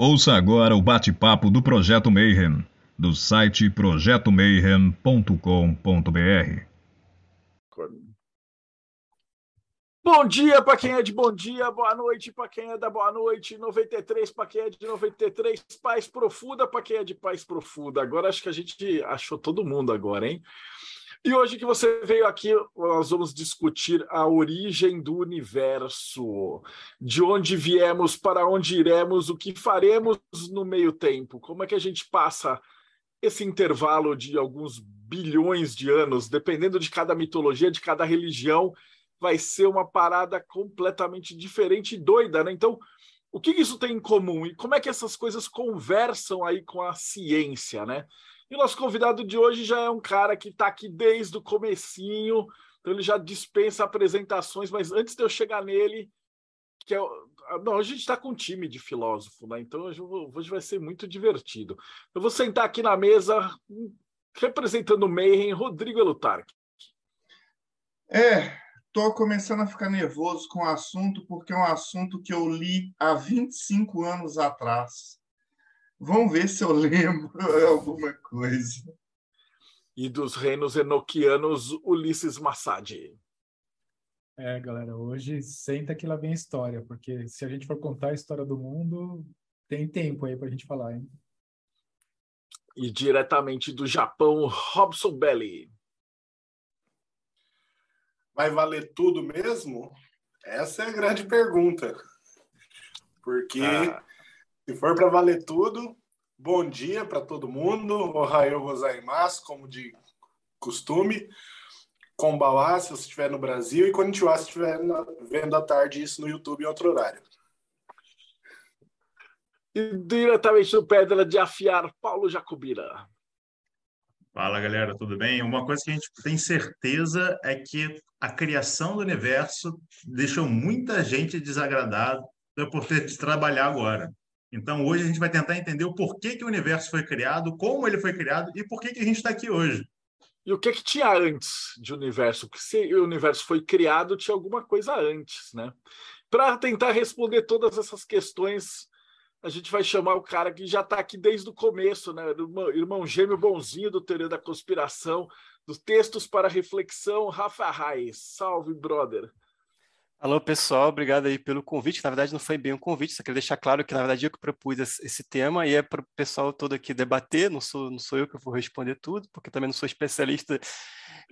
Ouça agora o bate-papo do Projeto Mayhem, do site projetomayhem.com.br. Bom dia para quem é de bom dia, boa noite para quem é da boa noite, 93 para quem é de 93, paz profunda para quem é de paz profunda. Agora acho que a gente achou todo mundo agora, hein? E hoje que você veio aqui, nós vamos discutir a origem do universo, de onde viemos, para onde iremos, o que faremos no meio tempo, como é que a gente passa esse intervalo de alguns bilhões de anos, dependendo de cada mitologia, de cada religião, vai ser uma parada completamente diferente e doida, né? Então, o que isso tem em comum e como é que essas coisas conversam aí com a ciência, né? E o nosso convidado de hoje já é um cara que está aqui desde o comecinho, então ele já dispensa apresentações, mas antes de eu chegar nele, que é não, a gente está com um time de filósofo, né? Então hoje vai ser muito divertido. Eu vou sentar aqui na mesa representando o Mayhem, Rodrigo Elutarque. É, tô começando a ficar nervoso com o assunto, porque é um assunto que eu li há 25 anos atrás. Vamos ver se eu lembro alguma coisa. E dos reinos enoquianos, Ulisses Massad. É, galera, hoje senta que lá vem a história, porque se a gente for contar a história do mundo, tem tempo aí para a gente falar, hein? E diretamente do Japão, Robson Belli. Vai valer tudo mesmo? Essa é a grande pergunta. Porque ah. Se for para valer tudo, bom dia para todo mundo. Ohayou gozaimasu, como de costume. Kombawa, se você estiver no Brasil. E Konnichiwa, se estiver vendo à tarde isso no YouTube em outro horário. E diretamente do Pedra de Afiar, Paulo Jacobira. Fala galera, tudo bem? Uma coisa que a gente tem certeza é que a criação do universo deixou muita gente desagradada por ter de trabalhar agora. Então, hoje a gente vai tentar entender o porquê que o universo foi criado, como ele foi criado e por que, a gente está aqui hoje. E o que, que tinha antes de universo? Porque se o universo foi criado, tinha alguma coisa antes, né? Para tentar responder todas essas questões, a gente vai chamar o cara que já está aqui desde o começo, né? Irmão, irmão gêmeo bonzinho do Teoria da Conspiração, dos textos para reflexão, Rafa Reis. Salve, brother. Alô, pessoal, obrigado aí pelo convite. Na verdade, não foi bem um convite, só queria deixar claro que, na verdade, eu que propus esse tema e é para o pessoal todo aqui debater, não sou, não sou eu que vou responder tudo, porque também não sou especialista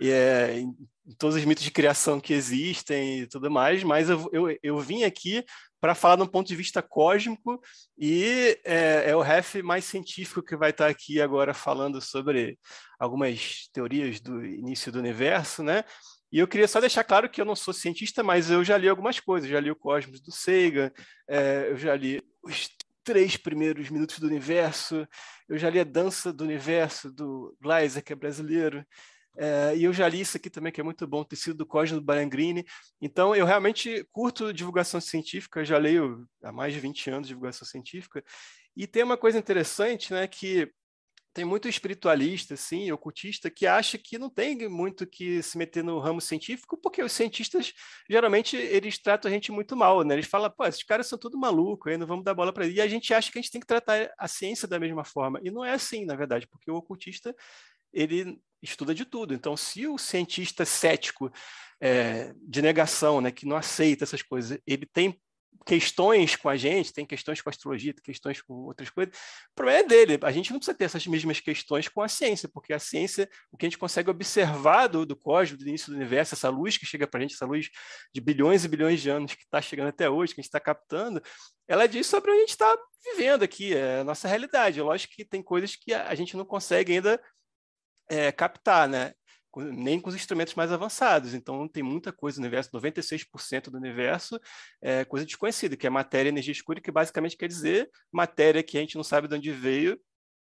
é, em, todos os mitos de criação que existem e tudo mais, mas eu, eu, eu vim aqui para falar de um ponto de vista cósmico e é, é, o ref mais científico que vai estar aqui agora falando sobre algumas teorias do início do universo, né? E eu queria só deixar claro que eu não sou cientista, mas eu já li algumas coisas. Já li o Cosmos do Sagan, é, eu já li os três primeiros minutos do universo, eu já li a Dança do Universo do Gleiser, que é brasileiro, é, e eu já li isso aqui também, que é muito bom, Tecido do Cosmos do Barangrini. Então, eu realmente curto divulgação científica, já leio há mais de 20 anos divulgação científica, e tem uma coisa interessante, né, que tem muito espiritualista, assim, ocultista, que acha que não tem muito que se meter no ramo científico, porque os cientistas, geralmente, eles tratam a gente muito mal, né? Eles falam, pô, esses caras são tudo maluco, aí não vamos dar bola para eles. E a gente acha que a gente tem que tratar a ciência da mesma forma. E não é assim, na verdade, porque o ocultista, ele estuda de tudo. Então, se o cientista cético é, de negação, né, que não aceita essas coisas, ele tem questões com a gente, tem questões com a astrologia, tem questões com outras coisas. O problema é dele. A gente não precisa ter essas mesmas questões com a ciência, porque a ciência, o que a gente consegue observar do, do cosmos, do início do universo, essa luz que chega para a gente, essa luz de bilhões e bilhões de anos que está chegando até hoje, que a gente está captando, ela diz sobre a gente está vivendo aqui, é a nossa realidade. Lógico que tem coisas que a, a gente não consegue ainda é, captar, né? Nem com os instrumentos mais avançados. Então, tem muita coisa no universo, 96% do universo é coisa desconhecida, que é matéria e energia escura, que basicamente quer dizer matéria que a gente não sabe de onde veio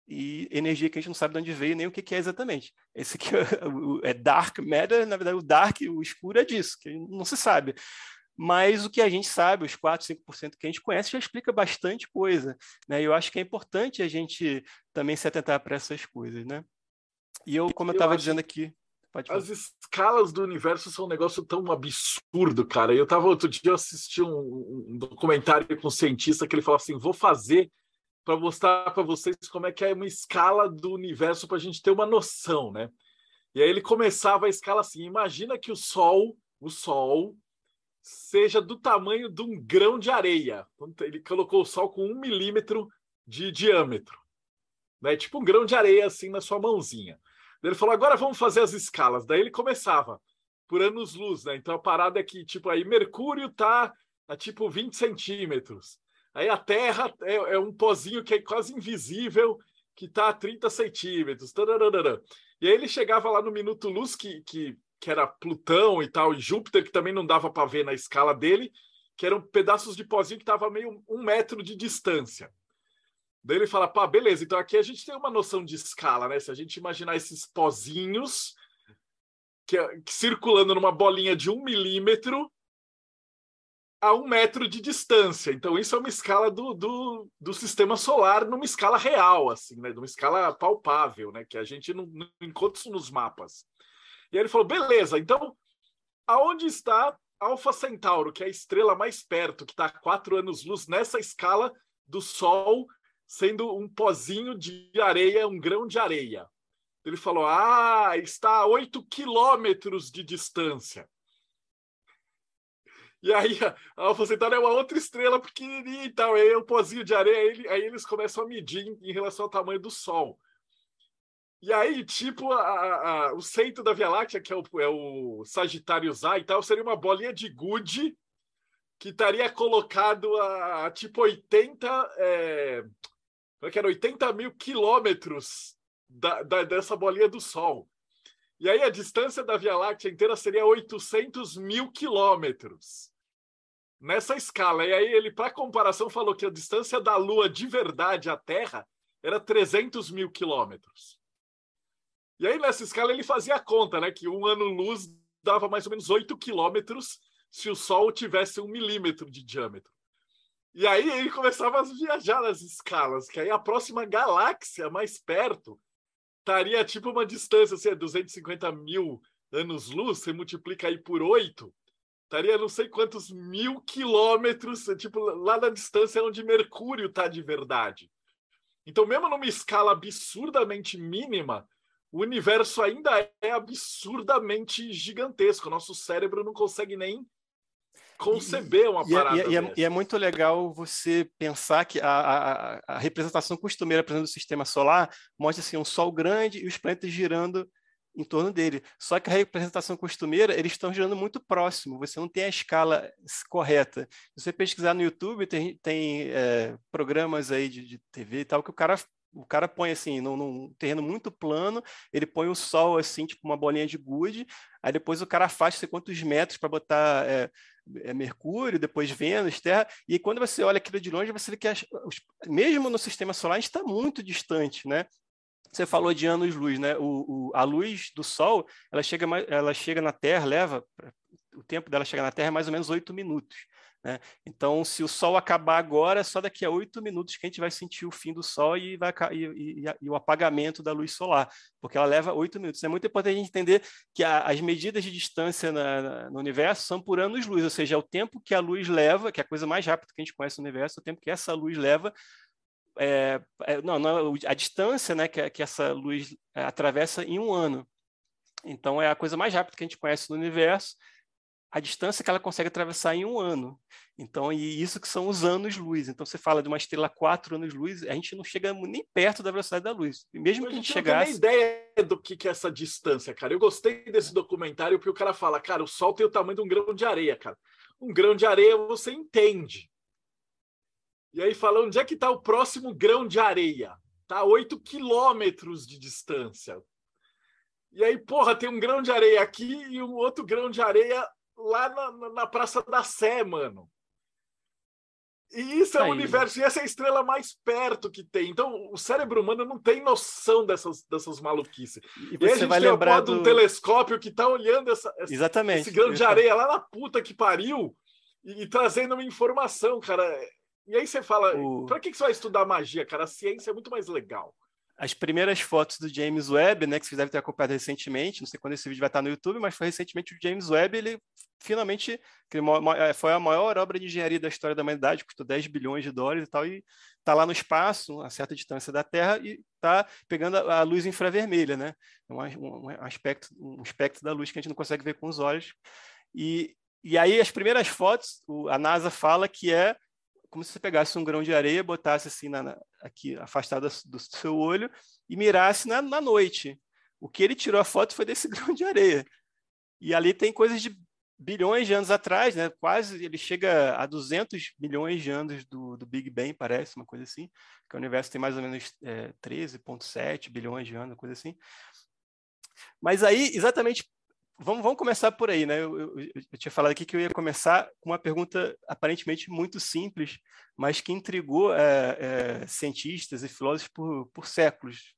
e energia que a gente não sabe de onde veio nem o que é exatamente. Esse aqui é, é dark matter, na verdade, o dark, o escuro é disso, que não se sabe. Mas o que a gente sabe, os 4, 5% que a gente conhece, já explica bastante coisa. Né? E eu acho que é importante a gente também se atentar para essas coisas. Né? E eu, como eu estava dizendo aqui, as escalas do universo são um negócio tão absurdo, cara. Eu tava outro dia eu assisti um, um documentário com um cientista que ele falava assim: vou fazer para mostrar para vocês como é que é uma escala do universo para a gente ter uma noção, né? E aí ele começava a escala assim: imagina que o Sol, o Sol, seja do tamanho de um grão de areia. Ele colocou o Sol com um milímetro de diâmetro, né? Tipo um grão de areia assim na sua mãozinha. Ele falou: agora vamos fazer as escalas. Daí ele começava por anos-luz, né? Então a parada é que, tipo, aí Mercúrio tá a tipo 20 centímetros. Aí a Terra é, é um pozinho que é quase invisível, que está a 30 centímetros. Tararara. E aí ele chegava lá no minuto luz, que, que, que era Plutão e tal, e Júpiter, que também não dava para ver na escala dele, que eram pedaços de pozinho que estavam meio um metro de distância. Daí ele fala, pá, beleza, então aqui a gente tem uma noção de escala, né? Se a gente imaginar esses pozinhos que, que circulando numa bolinha de um milímetro a um metro de distância. Então, isso é uma escala do, do, do sistema solar numa escala real, assim, né? Numa escala palpável, né? Que a gente não, não encontra isso nos mapas. E aí ele falou: beleza, então aonde está Alfa Centauro, que é a estrela mais perto, que está a quatro anos-luz nessa escala do Sol, sendo um pozinho de areia, um grão de areia. Ele falou: ah, está a 8 quilômetros de distância. E aí a Alfa é uma outra estrela pequenininha e tal. Aí um pozinho de areia, aí, aí eles começam a medir em, em, relação ao tamanho do Sol. E aí, tipo, a, a, o centro da Via Láctea, que é o, é o Sagitários A e tal, seria uma bolinha de gude que estaria colocado a, a tipo 80, é, que era 80 mil quilômetros da, da, dessa bolinha do Sol. E aí a distância da Via Láctea inteira seria 800 mil quilômetros. Nessa escala. E aí ele, para comparação, falou que a distância da Lua de verdade à Terra era 300 mil quilômetros. E aí nessa escala ele fazia a conta, né? Que um ano-luz dava mais ou menos 8 quilômetros se o Sol tivesse um milímetro de diâmetro. E aí ele começava a viajar nas escalas, que aí a próxima galáxia mais perto estaria tipo uma distância, assim, 250 mil anos-luz, você multiplica aí por 8, estaria não sei quantos mil quilômetros, tipo, lá na distância onde Mercúrio está de verdade. Então, mesmo numa escala absurdamente mínima, o universo ainda é absurdamente gigantesco. Nosso cérebro não consegue nem conceber uma parada. E, e, é, e, é, muito legal você pensar que a, a, a representação costumeira, por exemplo, do sistema solar mostra assim, um Sol grande e os planetas girando em torno dele. Só que a representação costumeira, eles estão girando muito próximo, você não tem a escala correta. Se você pesquisar no YouTube, tem, tem é, programas aí de, de TV e tal, que o cara o cara põe assim, num, num, terreno muito plano, ele põe o sol assim, tipo uma bolinha de gude, aí depois o cara afasta sei quantos metros para botar é, é, Mercúrio, depois Vênus, Terra, e quando você olha aquilo de longe, você vê que as, os, mesmo no sistema solar a gente está muito distante, né? Você falou de anos-luz, né? O, o, a luz do Sol, ela chega, ela chega na Terra, leva o tempo dela chegar na Terra é mais ou menos oito minutos. Né? Então, se o Sol acabar agora, só daqui a oito minutos que a gente vai sentir o fim do Sol e, vai, e, e, e o apagamento da luz solar, porque ela leva oito minutos. É muito importante a gente entender que a, as medidas de distância na, na, no universo são por anos-luz, ou seja, é o tempo que a luz leva, que é a coisa mais rápida que a gente conhece no universo, é o tempo que essa luz leva é, é, não, não, a distância né, que, que essa luz é, atravessa em um ano. Então, é a coisa mais rápida que a gente conhece no universo a distância que ela consegue atravessar em um ano. Então, e isso que são os anos-luz. Então, você fala de uma estrela quatro anos-luz, a gente não chega nem perto da velocidade da luz. E mesmo que a gente, chegasse... Não tem ideia do que é essa distância, cara. Eu gostei desse documentário porque o cara fala, cara, o Sol tem o tamanho de um grão de areia, cara. Um grão de areia você entende. E aí fala, onde é que está o próximo grão de areia? Está a 8 quilômetros de distância. E aí, porra, tem um grão de areia aqui e um outro grão de areia lá na, na Praça da Sé, mano. E isso é o universo, e essa é a estrela mais perto que tem. Então, o cérebro humano não tem noção dessas, dessas maluquices. E, você e a gente vai tem lembrar do... um telescópio que está olhando essa, essa, Exatamente. esse grão de areia lá na puta que pariu e, e trazendo uma informação, cara. E aí você fala, o... para que, que você vai estudar magia, cara? A ciência é muito mais legal. As primeiras fotos do James Webb, né, que vocês devem ter acompanhado recentemente, não sei quando esse vídeo vai estar no YouTube, mas foi recentemente o James Webb, ele finalmente é, foi a maior obra de engenharia da história da humanidade, custou 10 bilhões de dólares e tal, e está lá no espaço, a certa distância da Terra, e está pegando a, luz infravermelha, né? É um, um, aspecto, um espectro da luz que a gente não consegue ver com os olhos. E, e aí as primeiras fotos, a NASA fala que é como se você pegasse um grão de areia, botasse assim na, aqui afastado do seu olho e mirasse na, na noite. O que ele tirou a foto foi desse grão de areia. E ali tem coisas de bilhões de anos atrás, né? Quase ele chega a 200 milhões de anos do, do Big Bang, parece, uma coisa assim. Que o universo tem mais ou menos é, 13,7 bilhões de anos, coisa assim. Mas aí, exatamente vamos, vamos começar por aí, né? Eu, eu, eu, tinha falado aqui que eu ia começar com uma pergunta aparentemente muito simples, mas que intrigou é, é, cientistas e filósofos por, por séculos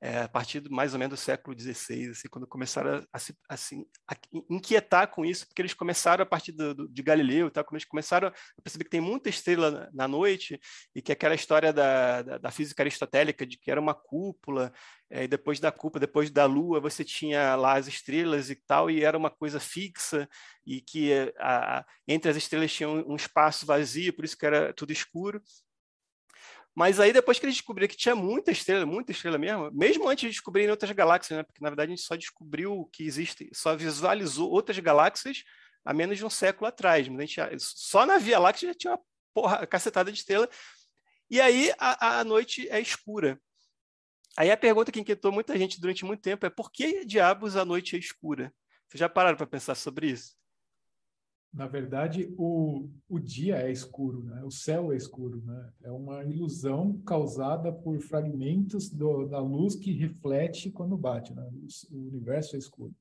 é, a partir do, mais ou menos do século XVI, assim, quando começaram a, se assim, a inquietar com isso, porque eles começaram a partir do, do, de Galileu, tá? eles começaram a perceber que tem muita estrela na, na noite e que aquela história da, da, da, física aristotélica de que era uma cúpula, é, e depois da cúpula, depois da Lua, você tinha lá as estrelas e tal, e era uma coisa fixa, e que a, a, entre as estrelas tinha um, um espaço vazio, por isso que era tudo escuro. Mas aí depois que eles descobriram que tinha muita estrela, muita estrela mesmo, mesmo antes de descobrirem outras galáxias, né? Porque na verdade a gente só descobriu que existe, só visualizou outras galáxias há menos de um século atrás. Mas a gente só na Via Láctea já tinha uma porra, cacetada de estrela. E aí a, a noite é escura. Aí a pergunta que inquietou muita gente durante muito tempo é por que diabos a noite é escura? Vocês já pararam para pensar sobre isso? Na verdade, o, o dia é escuro, né? o céu é escuro. Né? É uma ilusão causada por fragmentos do, da luz que reflete quando bate. Né? O, o universo é escuro.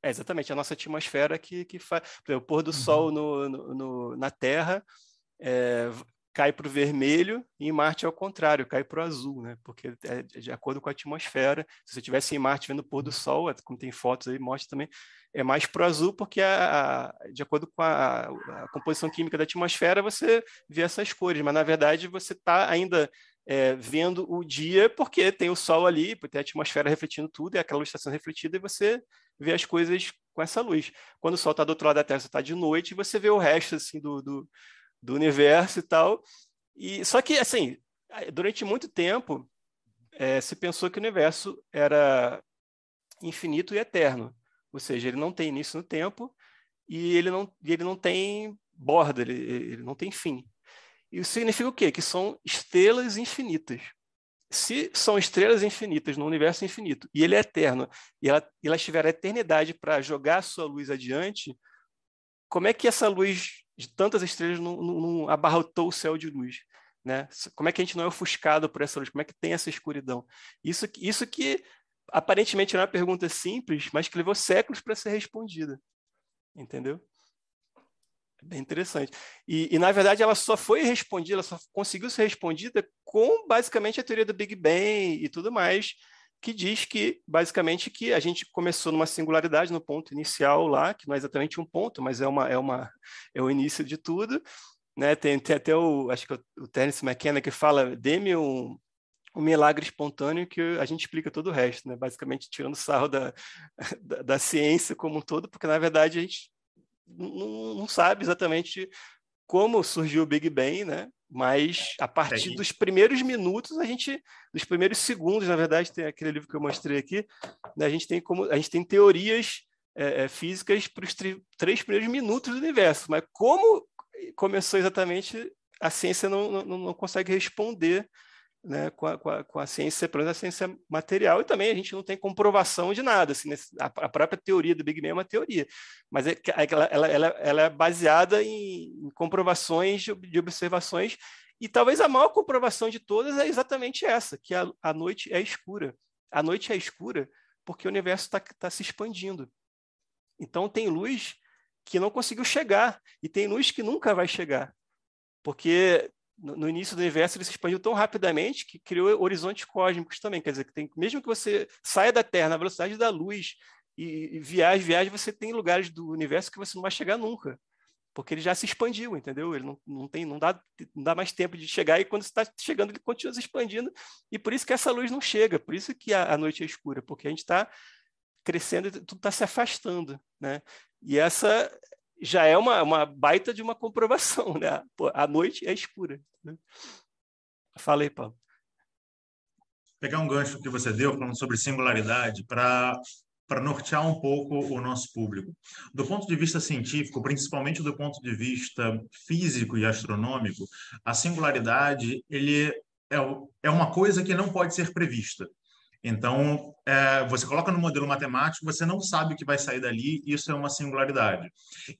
É exatamente, a nossa atmosfera que, que faz. O pôr do uhum. sol no, no, no, na Terra é, cai para o vermelho e em Marte é o contrário, cai para o azul, né? Porque é de acordo com a atmosfera. Se você estivesse em Marte vendo o pôr do uhum. sol, é, como tem fotos aí, mostra também, é mais para o azul, porque a, a, de acordo com a, a, composição química da atmosfera, você vê essas cores, mas na verdade você está ainda é, vendo o dia porque tem o sol ali, porque tem a atmosfera refletindo tudo, e aquela luz está sendo refletida, e você vê as coisas com essa luz. Quando o sol está do outro lado da Terra, você está de noite, e você vê o resto assim, do, do, do universo e tal. E, só que, assim, durante muito tempo, é, se pensou que o universo era infinito e eterno. Ou seja, ele não tem início no tempo e ele não, ele não tem borda, ele, ele não tem fim. Isso significa o quê? Que são estrelas infinitas. Se são estrelas infinitas no universo infinito e ele é eterno e ela, elas tiveram a eternidade para jogar a sua luz adiante, como é que essa luz de tantas estrelas não, não, não abarrotou o céu de luz? Né? Como é que a gente não é ofuscado por essa luz? Como é que tem essa escuridão? Isso, isso que aparentemente não é uma pergunta simples, mas que levou séculos para ser respondida. Entendeu? É bem interessante. E, e, na verdade, ela só foi respondida, ela só conseguiu ser respondida com, basicamente, a teoria do Big Bang e tudo mais, que diz que, basicamente, que a gente começou numa singularidade, no ponto inicial lá, que não é exatamente um ponto, mas é, uma, é, uma, é o início de tudo. Né? Tem, tem até o, acho que é o Terence McKenna que fala, dê-me um, um milagre espontâneo que a gente explica todo o resto, né? basicamente tirando sarro da, da, da ciência como um todo, porque na verdade a gente não, não, sabe exatamente como surgiu o Big Bang, né? mas a partir dos primeiros minutos, a gente, dos primeiros segundos, na verdade, tem aquele livro que eu mostrei aqui, né? a gente tem como a gente tem teorias é, é físicas para os três primeiros minutos do universo, mas como começou exatamente, a ciência não, não, não consegue responder né, com, a, com, a, com a ciência, pelo menos a ciência material, e também a gente não tem comprovação de nada. Assim, a, a, própria teoria do Big Bang é uma teoria, mas é, ela, ela, ela, ela, é baseada em, em comprovações de, de, observações, e talvez a maior comprovação de todas é exatamente essa, que a, a noite é escura. A noite é escura porque o universo está tá se expandindo. Então tem luz que não conseguiu chegar, e tem luz que nunca vai chegar. Porque no, início do universo ele se expandiu tão rapidamente que criou horizontes cósmicos também. Quer dizer, que tem, mesmo que você saia da Terra na velocidade da luz e, e viaje, viaje, você tem lugares do universo que você não vai chegar nunca. porque ele já se expandiu, entendeu? Ele não, não tem, não dá, não dá mais tempo de chegar e quando está chegando ele continua se expandindo e por isso que essa luz não chega, por isso que a, a noite é escura, porque a gente está crescendo e tudo está se afastando, né? E essa já é uma, uma baita de uma comprovação, né? Pô, a noite é escura. Né? Fala aí, Paulo. Pegar um gancho que você deu falando sobre singularidade para para nortear um pouco o nosso público. Do ponto de vista científico, principalmente do ponto de vista físico e astronômico, a singularidade ele é, é uma coisa que não pode ser prevista. Então, é, você coloca no modelo matemático, você não sabe o que vai sair dali, isso é uma singularidade.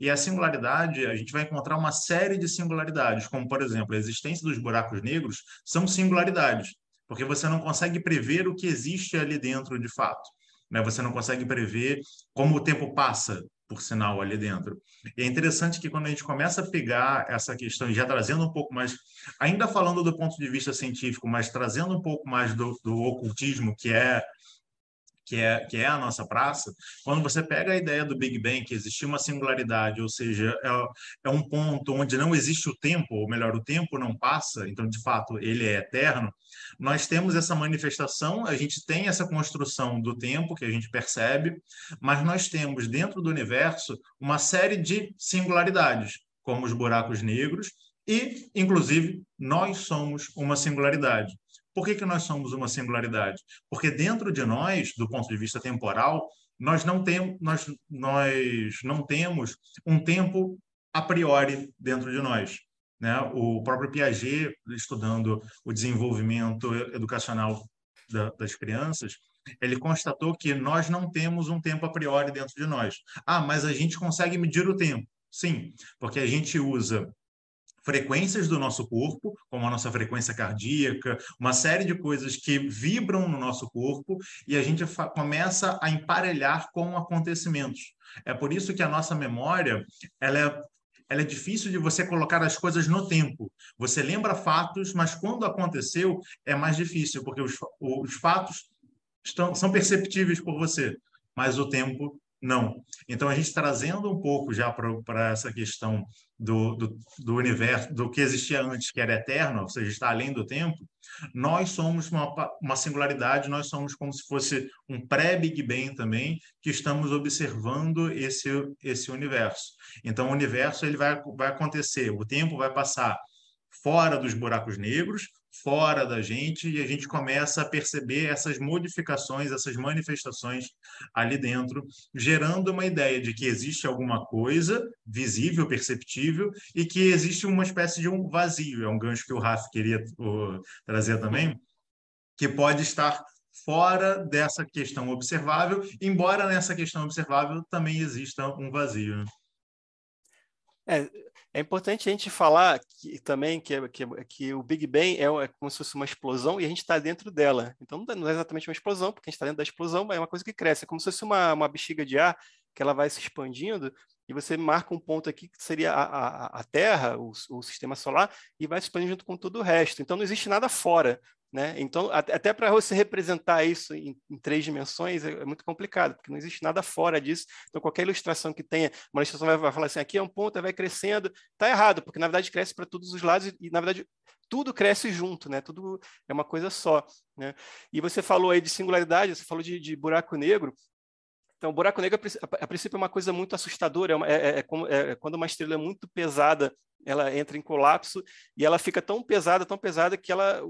E a singularidade, a gente vai encontrar uma série de singularidades, como, por exemplo, a existência dos buracos negros são singularidades, porque você não consegue prever o que existe ali dentro de fato né? Você não consegue prever como o tempo passa, por sinal, ali dentro. E é interessante que quando a gente começa a pegar essa questão já trazendo um pouco mais, ainda falando do ponto de vista científico, mas trazendo um pouco mais do, do ocultismo, que é que é, que é a nossa praça, quando você pega a ideia do Big Bang, que existia uma singularidade, ou seja, é, é, um ponto onde não existe o tempo, ou melhor, o tempo não passa, então, de fato, ele é eterno, nós temos essa manifestação, a gente tem essa construção do tempo que a gente percebe, mas nós temos dentro do universo uma série de singularidades, como os buracos negros, e, inclusive, nós somos uma singularidade. Por que, que nós somos uma singularidade? Porque dentro de nós, do ponto de vista temporal, nós não, tem, nós, nós não temos um tempo a priori dentro de nós. Né? O próprio Piaget, estudando o desenvolvimento educacional da, das crianças, ele constatou que nós não temos um tempo a priori dentro de nós. Ah, mas a gente consegue medir o tempo. Sim, porque a gente usa frequências do nosso corpo, como a nossa frequência cardíaca, uma série de coisas que vibram no nosso corpo e a gente começa a emparelhar com acontecimentos. É por isso que a nossa memória ela é ela é difícil de você colocar as coisas no tempo. Você lembra fatos, mas quando aconteceu é mais difícil, porque os, os fatos estão, são perceptíveis por você, mas o tempo não. Então, a gente trazendo um pouco já para essa questão do, do, do, universo, do que existia antes, que era eterno, ou seja, está além do tempo, nós somos uma, uma singularidade, nós somos como se fosse um pré-Big Bang também, que estamos observando esse, esse universo. Então, o universo ele vai, vai acontecer, o tempo vai passar fora dos buracos negros, fora da gente e a gente começa a perceber essas modificações, essas manifestações ali dentro, gerando uma ideia de que existe alguma coisa visível, perceptível e que existe uma espécie de um vazio. É um gancho que o Rafa queria trazer também, que pode estar fora dessa questão observável, embora nessa questão observável também exista um vazio. Né? É, é importante a gente falar que, também que, que, que, o Big Bang é, é, como se fosse uma explosão e a gente está dentro dela. Então não é exatamente uma explosão, porque a gente está dentro da explosão, mas é uma coisa que cresce. É como se fosse uma, uma bexiga de ar que ela vai se expandindo e você marca um ponto aqui que seria a, a, a Terra, o, o, sistema solar, e vai se expandindo junto com todo o resto. Então não existe nada fora. Né? Então, até para você representar isso em, em, três dimensões é, é, muito complicado, porque não existe nada fora disso. Então, qualquer ilustração que tenha, uma ilustração vai, vai falar assim: aqui é um ponto, vai crescendo, está errado, porque na verdade cresce para todos os lados e, na verdade, tudo cresce junto, né? tudo é uma coisa só. Né? E você falou aí de singularidade, você falou de, de buraco negro. Então, o buraco negro, a, princípio, é uma coisa muito assustadora. É, é, é, é, é quando uma estrela é muito pesada ela entra em colapso e ela fica tão pesada, tão pesada que ela,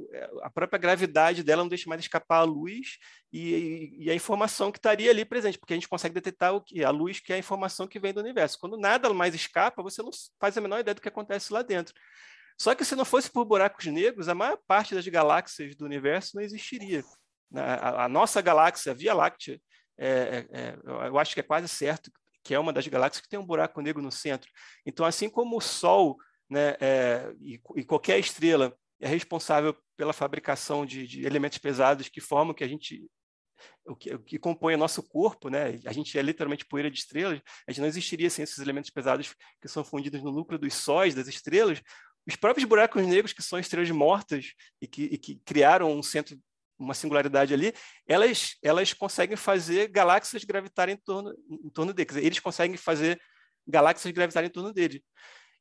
a própria gravidade dela não deixa mais escapar a luz e, e, a informação que estaria ali presente, porque a gente consegue detectar o que a luz, que é a informação que vem do universo. Quando nada mais escapa, você não faz a menor ideia do que acontece lá dentro. Só que se não fosse por buracos negros, a maior parte das galáxias do universo não existiria. A, a nossa galáxia, a Via Láctea, é, é, é eu acho que é quase certo que é uma das galáxias que tem um buraco negro no centro. Então, assim como o Sol né, é, e, e, qualquer estrela é responsável pela fabricação de, de, elementos pesados que formam que a gente o que, o que compõe o nosso corpo, né? A gente é literalmente poeira de estrelas. A gente não existiria sem esses elementos pesados que são fundidos no núcleo dos sóis das estrelas. Os próprios buracos negros, que são estrelas mortas e que, e que criaram um centro uma singularidade ali, elas, elas conseguem fazer galáxias gravitarem em torno, em torno deles. Eles conseguem fazer galáxias gravitarem em torno dele.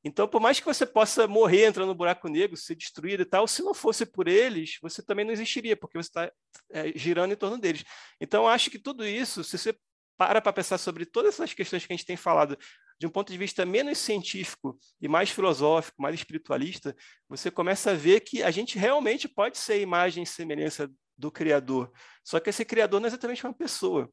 Então, por mais que você possa morrer entrando no buraco negro, ser destruído e tal, se não fosse por eles, você também não existiria, porque você está é, girando em torno deles. Então, acho que tudo isso, se você para para pensar sobre todas essas questões que a gente tem falado, de um ponto de vista menos científico e mais filosófico, mais espiritualista, você começa a ver que a gente realmente pode ser imagem e semelhança do Criador. Só que esse Criador não é exatamente uma pessoa.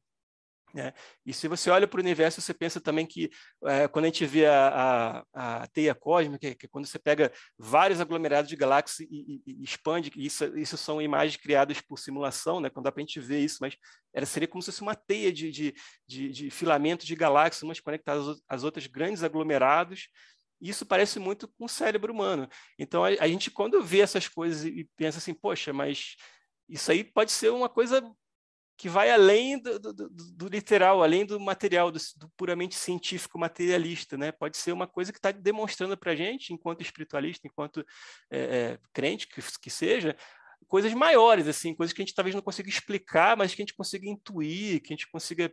Né? E se você olha para o universo, você pensa também que é, quando a gente vê a, a, a teia cósmica, que, é quando você pega vários aglomerados de galáxias e, e, e expande, isso, isso são imagens criadas por simulação, né? quando dá para a gente ver isso, mas era, seria como se fosse uma teia de, de, de, de filamentos de galáxias, umas conectadas às outras grandes aglomerados, isso parece muito com o cérebro humano. Então, a, a gente, quando vê essas coisas e pensa assim, poxa, mas isso aí pode ser uma coisa que vai além do, do, do, do literal, além do material, do, puramente científico materialista, né? Pode ser uma coisa que está demonstrando para a gente, enquanto espiritualista, enquanto é, é, crente que, que seja, coisas maiores, assim, coisas que a gente talvez não consiga explicar, mas que a gente consiga intuir, que a gente consiga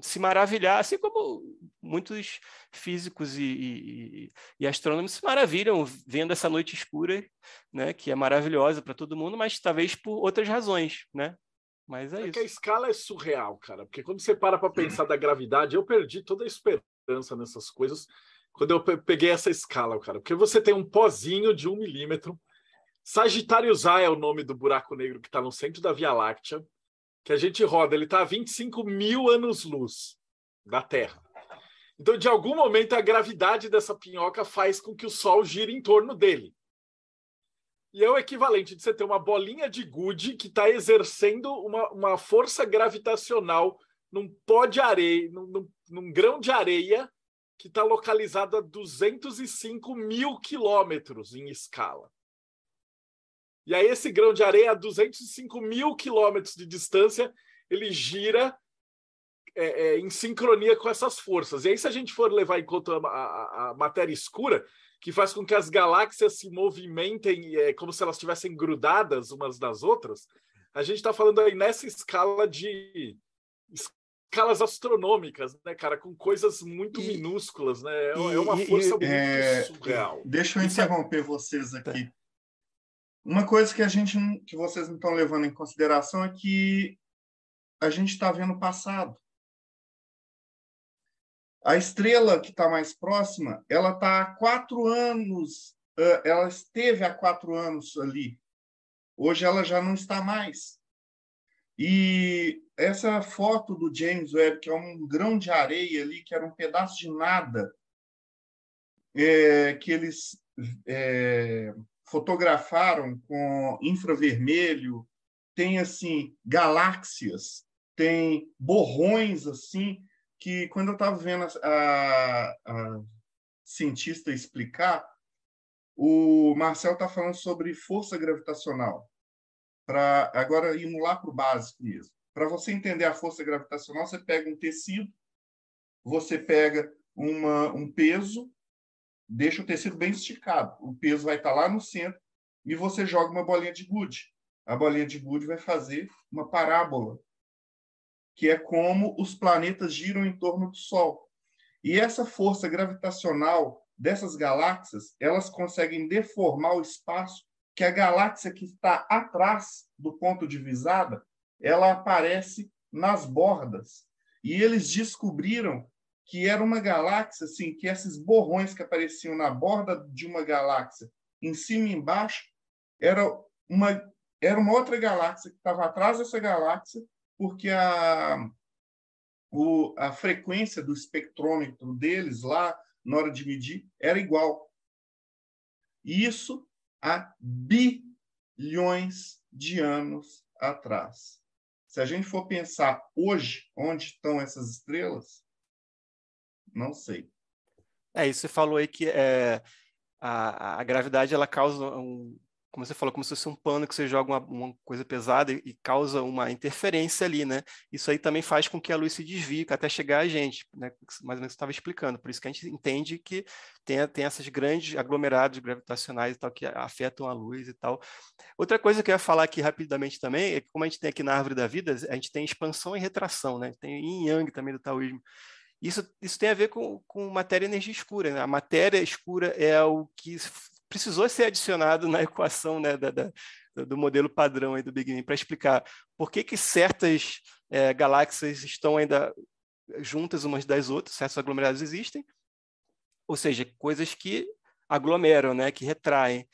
se maravilhar, assim como muitos físicos e, e, e, astrônomos se maravilham vendo essa noite escura, né, que é maravilhosa para todo mundo, mas talvez por outras razões, né? Mas é, é isso. que a escala é surreal, cara. Porque quando você para para pensar da gravidade, eu perdi toda a esperança nessas coisas quando eu peguei essa escala, cara. Porque você tem um pozinho de um milímetro. Sagitários A é o nome do buraco negro que está no centro da Via Láctea, que a gente roda. Ele está a 25 mil anos-luz da Terra. Então, de algum momento, a gravidade dessa pinhoca faz com que o Sol gire em torno dele. E é o equivalente de você ter uma bolinha de gude que está exercendo uma, uma força gravitacional num pó de areia, num, num, num grão de areia que está localizado a 205 mil quilômetros em escala. E aí esse grão de areia a 205 mil quilômetros de distância, ele gira é, é, em sincronia com essas forças. E aí se a gente for levar em conta a, a, a matéria escura, que faz com que as galáxias se movimentem é, como se elas estivessem grudadas umas das outras, a gente está falando aí nessa escala de escalas astronômicas, né, cara, com coisas muito e, minúsculas, né? É, e, é uma força e, muito é, surreal. Deixa eu é interromper vocês aqui. Uma coisa que a gente que vocês não estão levando em consideração é que a gente está vendo o passado. A estrela que está mais próxima, ela está há quatro anos, ela esteve há quatro anos ali. Hoje ela já não está mais. E essa foto do James Webb, que é um grão de areia ali, que era um pedaço de nada, é, que eles é, fotografaram com infravermelho, tem assim galáxias, tem borrões assim que quando eu estava vendo a, a, cientista explicar, o Marcel está falando sobre força gravitacional. Para agora ir lá para o básico mesmo. Para você entender a força gravitacional, você pega um tecido, você pega uma, um peso, deixa o tecido bem esticado. O peso vai estar lá no centro e você joga uma bolinha de gude. A bolinha de gude vai fazer uma parábola que é como os planetas giram em torno do Sol. E essa força gravitacional dessas galáxias, elas conseguem deformar o espaço que a galáxia que está atrás do ponto de visada, ela aparece nas bordas. E eles descobriram que era uma galáxia, assim, que esses borrões que apareciam na borda de uma galáxia, em cima e embaixo, era uma, era uma outra galáxia que estava atrás dessa galáxia porque a, o, a frequência do espectrômetro deles lá, na hora de medir, era igual. Isso há bilhões de anos atrás. Se a gente for pensar hoje onde estão essas estrelas, não sei. É, isso você falou aí que é, a, a gravidade ela causa um, como você falou, como se fosse um pano que você joga uma, uma coisa pesada e, e, causa uma interferência ali, né? Isso aí também faz com que a luz se desvie até chegar a gente, né? Mais ou menos você estava explicando. Por isso que a gente entende que tem, tem essas grandes aglomerados gravitacionais e tal que afetam a luz e tal. Outra coisa que eu ia falar aqui rapidamente também é que como a gente tem aqui na árvore da vida, a gente tem expansão e retração, né? Tem yin yang também do taoísmo. Isso, isso tem a ver com, com matéria e energia escura. Né? A matéria escura é o que precisou ser adicionado na equação né, da, da, do modelo padrão aí do Big Bang para explicar por que, que certas é, galáxias estão ainda juntas umas das outras, certos aglomerados existem, ou seja, coisas que aglomeram, né, que retraem.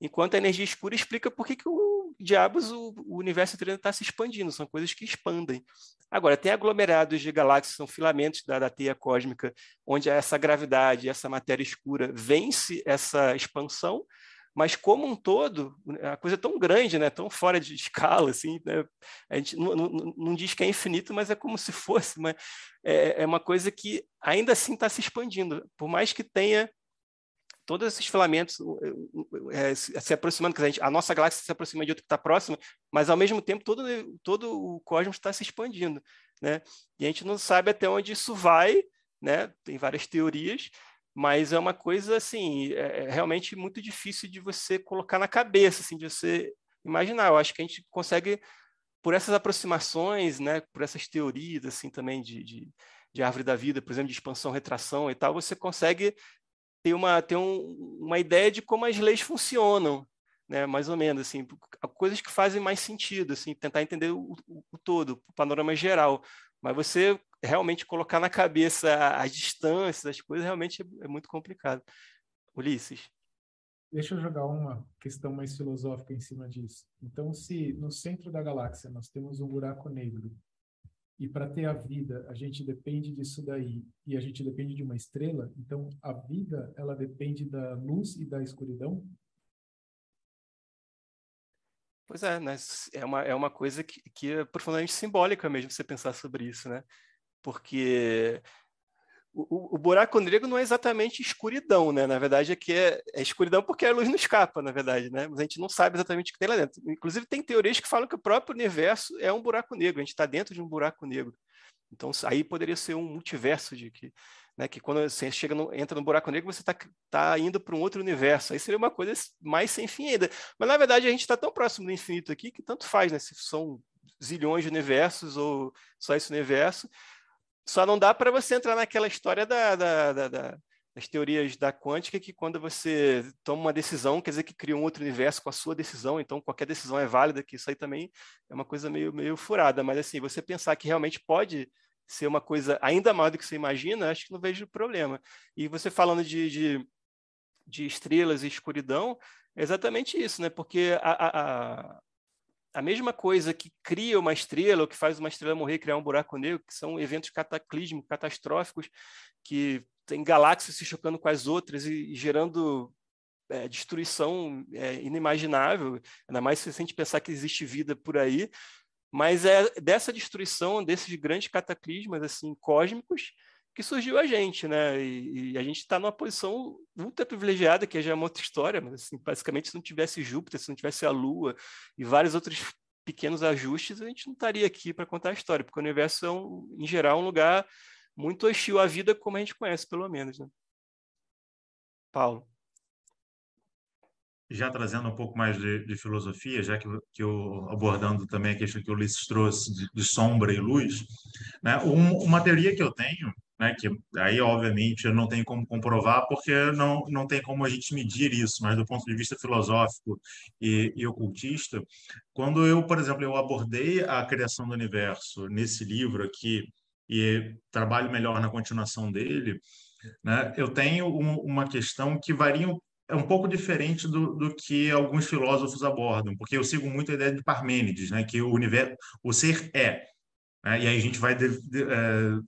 Enquanto a energia escura explica por que, que o diabos o, o universo inteiro está se expandindo, são coisas que expandem. Agora, tem aglomerados de galáxias, são filamentos da, da teia cósmica, onde essa gravidade, essa matéria escura vence essa expansão, mas como um todo, a coisa é tão grande, né, tão fora de escala, assim, né, a gente não, não, não, diz que é infinito, mas é como se fosse, mas é, é uma coisa que ainda assim está se expandindo, por mais que tenha todos esses filamentos é, se aproximando, que a, gente, a, nossa galáxia se aproxima de outra que está próxima, mas ao mesmo tempo todo, todo o cosmos está se expandindo, né? E a gente não sabe até onde isso vai, né? Tem várias teorias, mas é uma coisa assim é, é realmente muito difícil de você colocar na cabeça, assim, de você imaginar. Eu acho que a gente consegue por essas aproximações, né, por essas teorias assim também de, de, de árvore da vida, por exemplo, de expansão, retração e tal, você consegue ter uma ter um, uma ideia de como as leis funcionam, né, mais ou menos assim, coisas que fazem mais sentido, assim, tentar entender o, o, o todo, o panorama geral. Mas você realmente colocar na cabeça as distâncias, as coisas, realmente é, é muito complicado. Ulisses. Deixa eu jogar uma questão mais filosófica em cima disso. Então, se no centro da galáxia nós temos um buraco negro e para ter a vida a gente depende disso daí e a gente depende de uma estrela, então a vida ela depende da luz e da escuridão. Pois é, né? é, uma, é uma coisa que, que é profundamente simbólica mesmo você pensar sobre isso, né? porque o, o, buraco negro não é exatamente escuridão, né? Na verdade, aqui é, é, escuridão porque a luz não escapa, na verdade, né? Mas a gente não sabe exatamente o que tem lá dentro. Inclusive, tem teorias que falam que o próprio universo é um buraco negro, a gente está dentro de um buraco negro. Então, aí poderia ser um multiverso de que, né, que quando você chega no, entra no buraco negro, você está tá indo para um outro universo. Aí seria uma coisa mais sem fim ainda. Mas, na verdade, a gente está tão próximo do infinito aqui que tanto faz, né? Se são zilhões de universos ou só esse universo só não dá para você entrar naquela história da, da, da, da, das teorias da quântica que quando você toma uma decisão, quer dizer que cria um outro universo com a sua decisão, então qualquer decisão é válida, que isso aí também é uma coisa meio, meio furada. Mas assim, você pensar que realmente pode ser uma coisa ainda maior do que você imagina, acho que não vejo problema. E você falando de, de, de estrelas e escuridão, é exatamente isso, né? Porque a, a mesma coisa que cria uma estrela, ou que faz uma estrela morrer, criar um buraco negro, que são eventos cataclísmicos, catastróficos, que tem galáxias se chocando com as outras e, e gerando é, destruição é, inimaginável, ainda mais se a gente pensar que existe vida por aí. Mas é dessa destruição, desses grandes cataclismas assim cósmicos, que surgiu a gente, né? E, e a gente está numa posição ultra privilegiada, que já é uma outra história, mas assim, basicamente se não tivesse Júpiter, se não tivesse a Lua e vários outros pequenos ajustes, a gente não estaria aqui para contar a história, porque o universo é, um, em geral, um lugar muito hostil à vida, como a gente conhece, pelo menos, né? Paulo. Já trazendo um pouco mais de, de filosofia, já que, que eu abordando também a questão que o Ulisses trouxe de, de sombra e luz, né? Um, uma teoria que eu tenho né, que aí, obviamente, não tem como comprovar, porque não, não tem como a gente medir isso, mas do ponto de vista filosófico e, e ocultista, quando eu, por exemplo, eu abordei a criação do universo nesse livro aqui, e trabalho melhor na continuação dele, né, eu tenho um, uma questão que varia é um pouco diferente do, do que alguns filósofos abordam, porque eu sigo muito a ideia de Parmênides, né, que o universo, o ser é, né, e aí a gente vai de, de, é,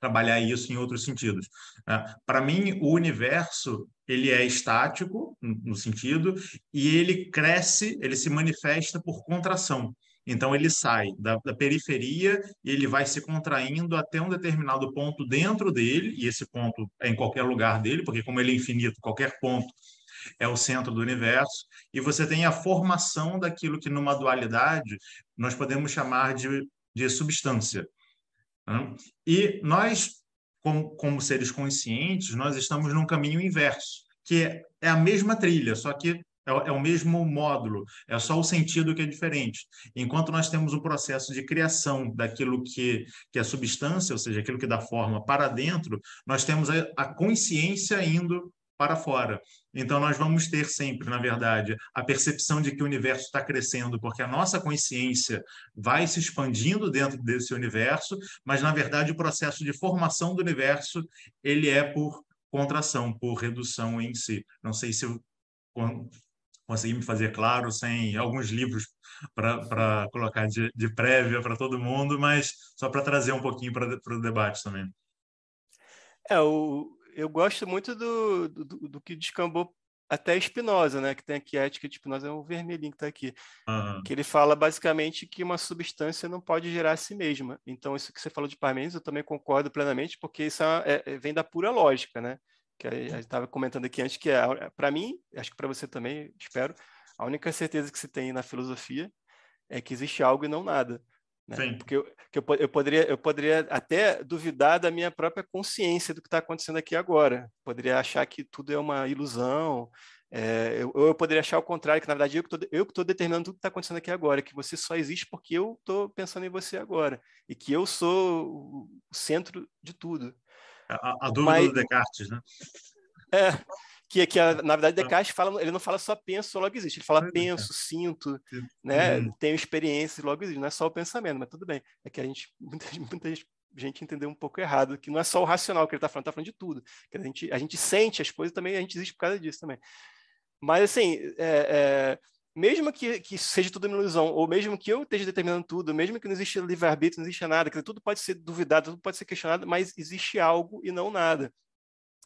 trabalhar isso em outros sentidos. Né? Para mim, o universo ele é estático no sentido e ele cresce, ele se manifesta por contração. Então ele sai da, da, periferia e ele vai se contraindo até um determinado ponto dentro dele, e esse ponto é em qualquer lugar dele, porque como ele é infinito, qualquer ponto é o centro do universo, e você tem a formação daquilo que numa dualidade nós podemos chamar de, de substância. Né? E nós, como, como seres conscientes, nós estamos num caminho inverso, que é a mesma trilha, só que é, é, o mesmo módulo, é só o sentido que é diferente. Enquanto nós temos um processo de criação daquilo que, que é substância, ou seja, aquilo que dá forma para dentro, nós temos a, a consciência indo para fora. Então, nós vamos ter sempre, na verdade, a percepção de que o universo está crescendo, porque a nossa consciência vai se expandindo dentro desse universo, mas, na verdade, o processo de formação do universo ele é por contração, por redução em si. Não sei se eu consegui me fazer claro sem alguns livros para colocar de, de prévia para todo mundo, mas só para trazer um pouquinho para o debate também. É, o, eu gosto muito do, do, do que descambou até Spinoza, né? Que tem aqui a ética de Spinoza, é o vermelhinho que está aqui. Uhum. Que ele fala basicamente que uma substância não pode gerar a si mesma. Então, isso que você falou de Parmênides, eu também concordo plenamente, porque isso é, é, vem da pura lógica, né? Que a gente estava comentando aqui antes, que é, para mim, acho que para você também, espero, a única certeza que se tem na filosofia é que existe algo e não nada. Né? Porque eu, que eu, eu, poderia, eu poderia até duvidar da minha própria consciência do que está acontecendo aqui agora. Poderia achar que tudo é uma ilusão, é, eu, eu, poderia achar o contrário, que na verdade eu que estou determinando tudo que está acontecendo aqui agora, que você só existe porque eu estou pensando em você agora, e que eu sou o centro de tudo. A, a dúvida Mas, do Descartes, né? É, que, que a, na verdade Descartes fala, ele não fala só penso, logo existe, ele fala penso, sinto, né, uhum. tenho experiência, logo existe, não é só o pensamento, mas tudo bem, é que a gente, muita, muita gente entendeu um pouco errado, que não é só o racional que ele está falando, está falando de tudo, que a gente, a gente sente as coisas também, a gente existe por causa disso também. Mas assim, é, é, mesmo que, que seja tudo uma ilusão, ou mesmo que eu esteja determinando tudo, mesmo que não exista livre-arbítrio, não exista nada, que tudo pode ser duvidado, tudo pode ser questionado, mas existe algo e não nada.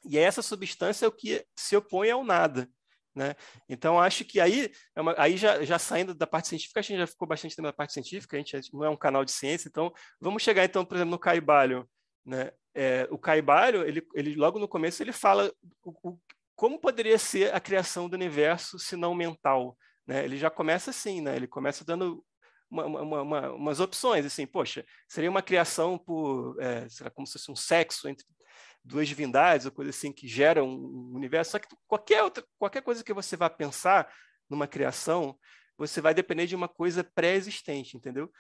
E essa substância é o que se opõe ao nada. Né? Então, acho que aí, é uma, aí já, já saindo da parte científica, a gente já ficou bastante tempo na parte científica, a gente não é um canal de ciência, então vamos chegar, então, por exemplo, no Caibalho. Né? É, o Caibalho, ele, ele, logo no começo, ele fala o, o, como poderia ser a criação do universo se não mental. Né? Ele já começa assim, né? ele começa dando uma, uma, uma, umas opções, assim, poxa, seria uma criação por, é, será como se fosse um sexo entre duas divindades ou coisa assim que gera um universo. Só que qualquer outra, qualquer coisa que você vá pensar numa criação, você vai depender de uma coisa pré-existente, entendeu?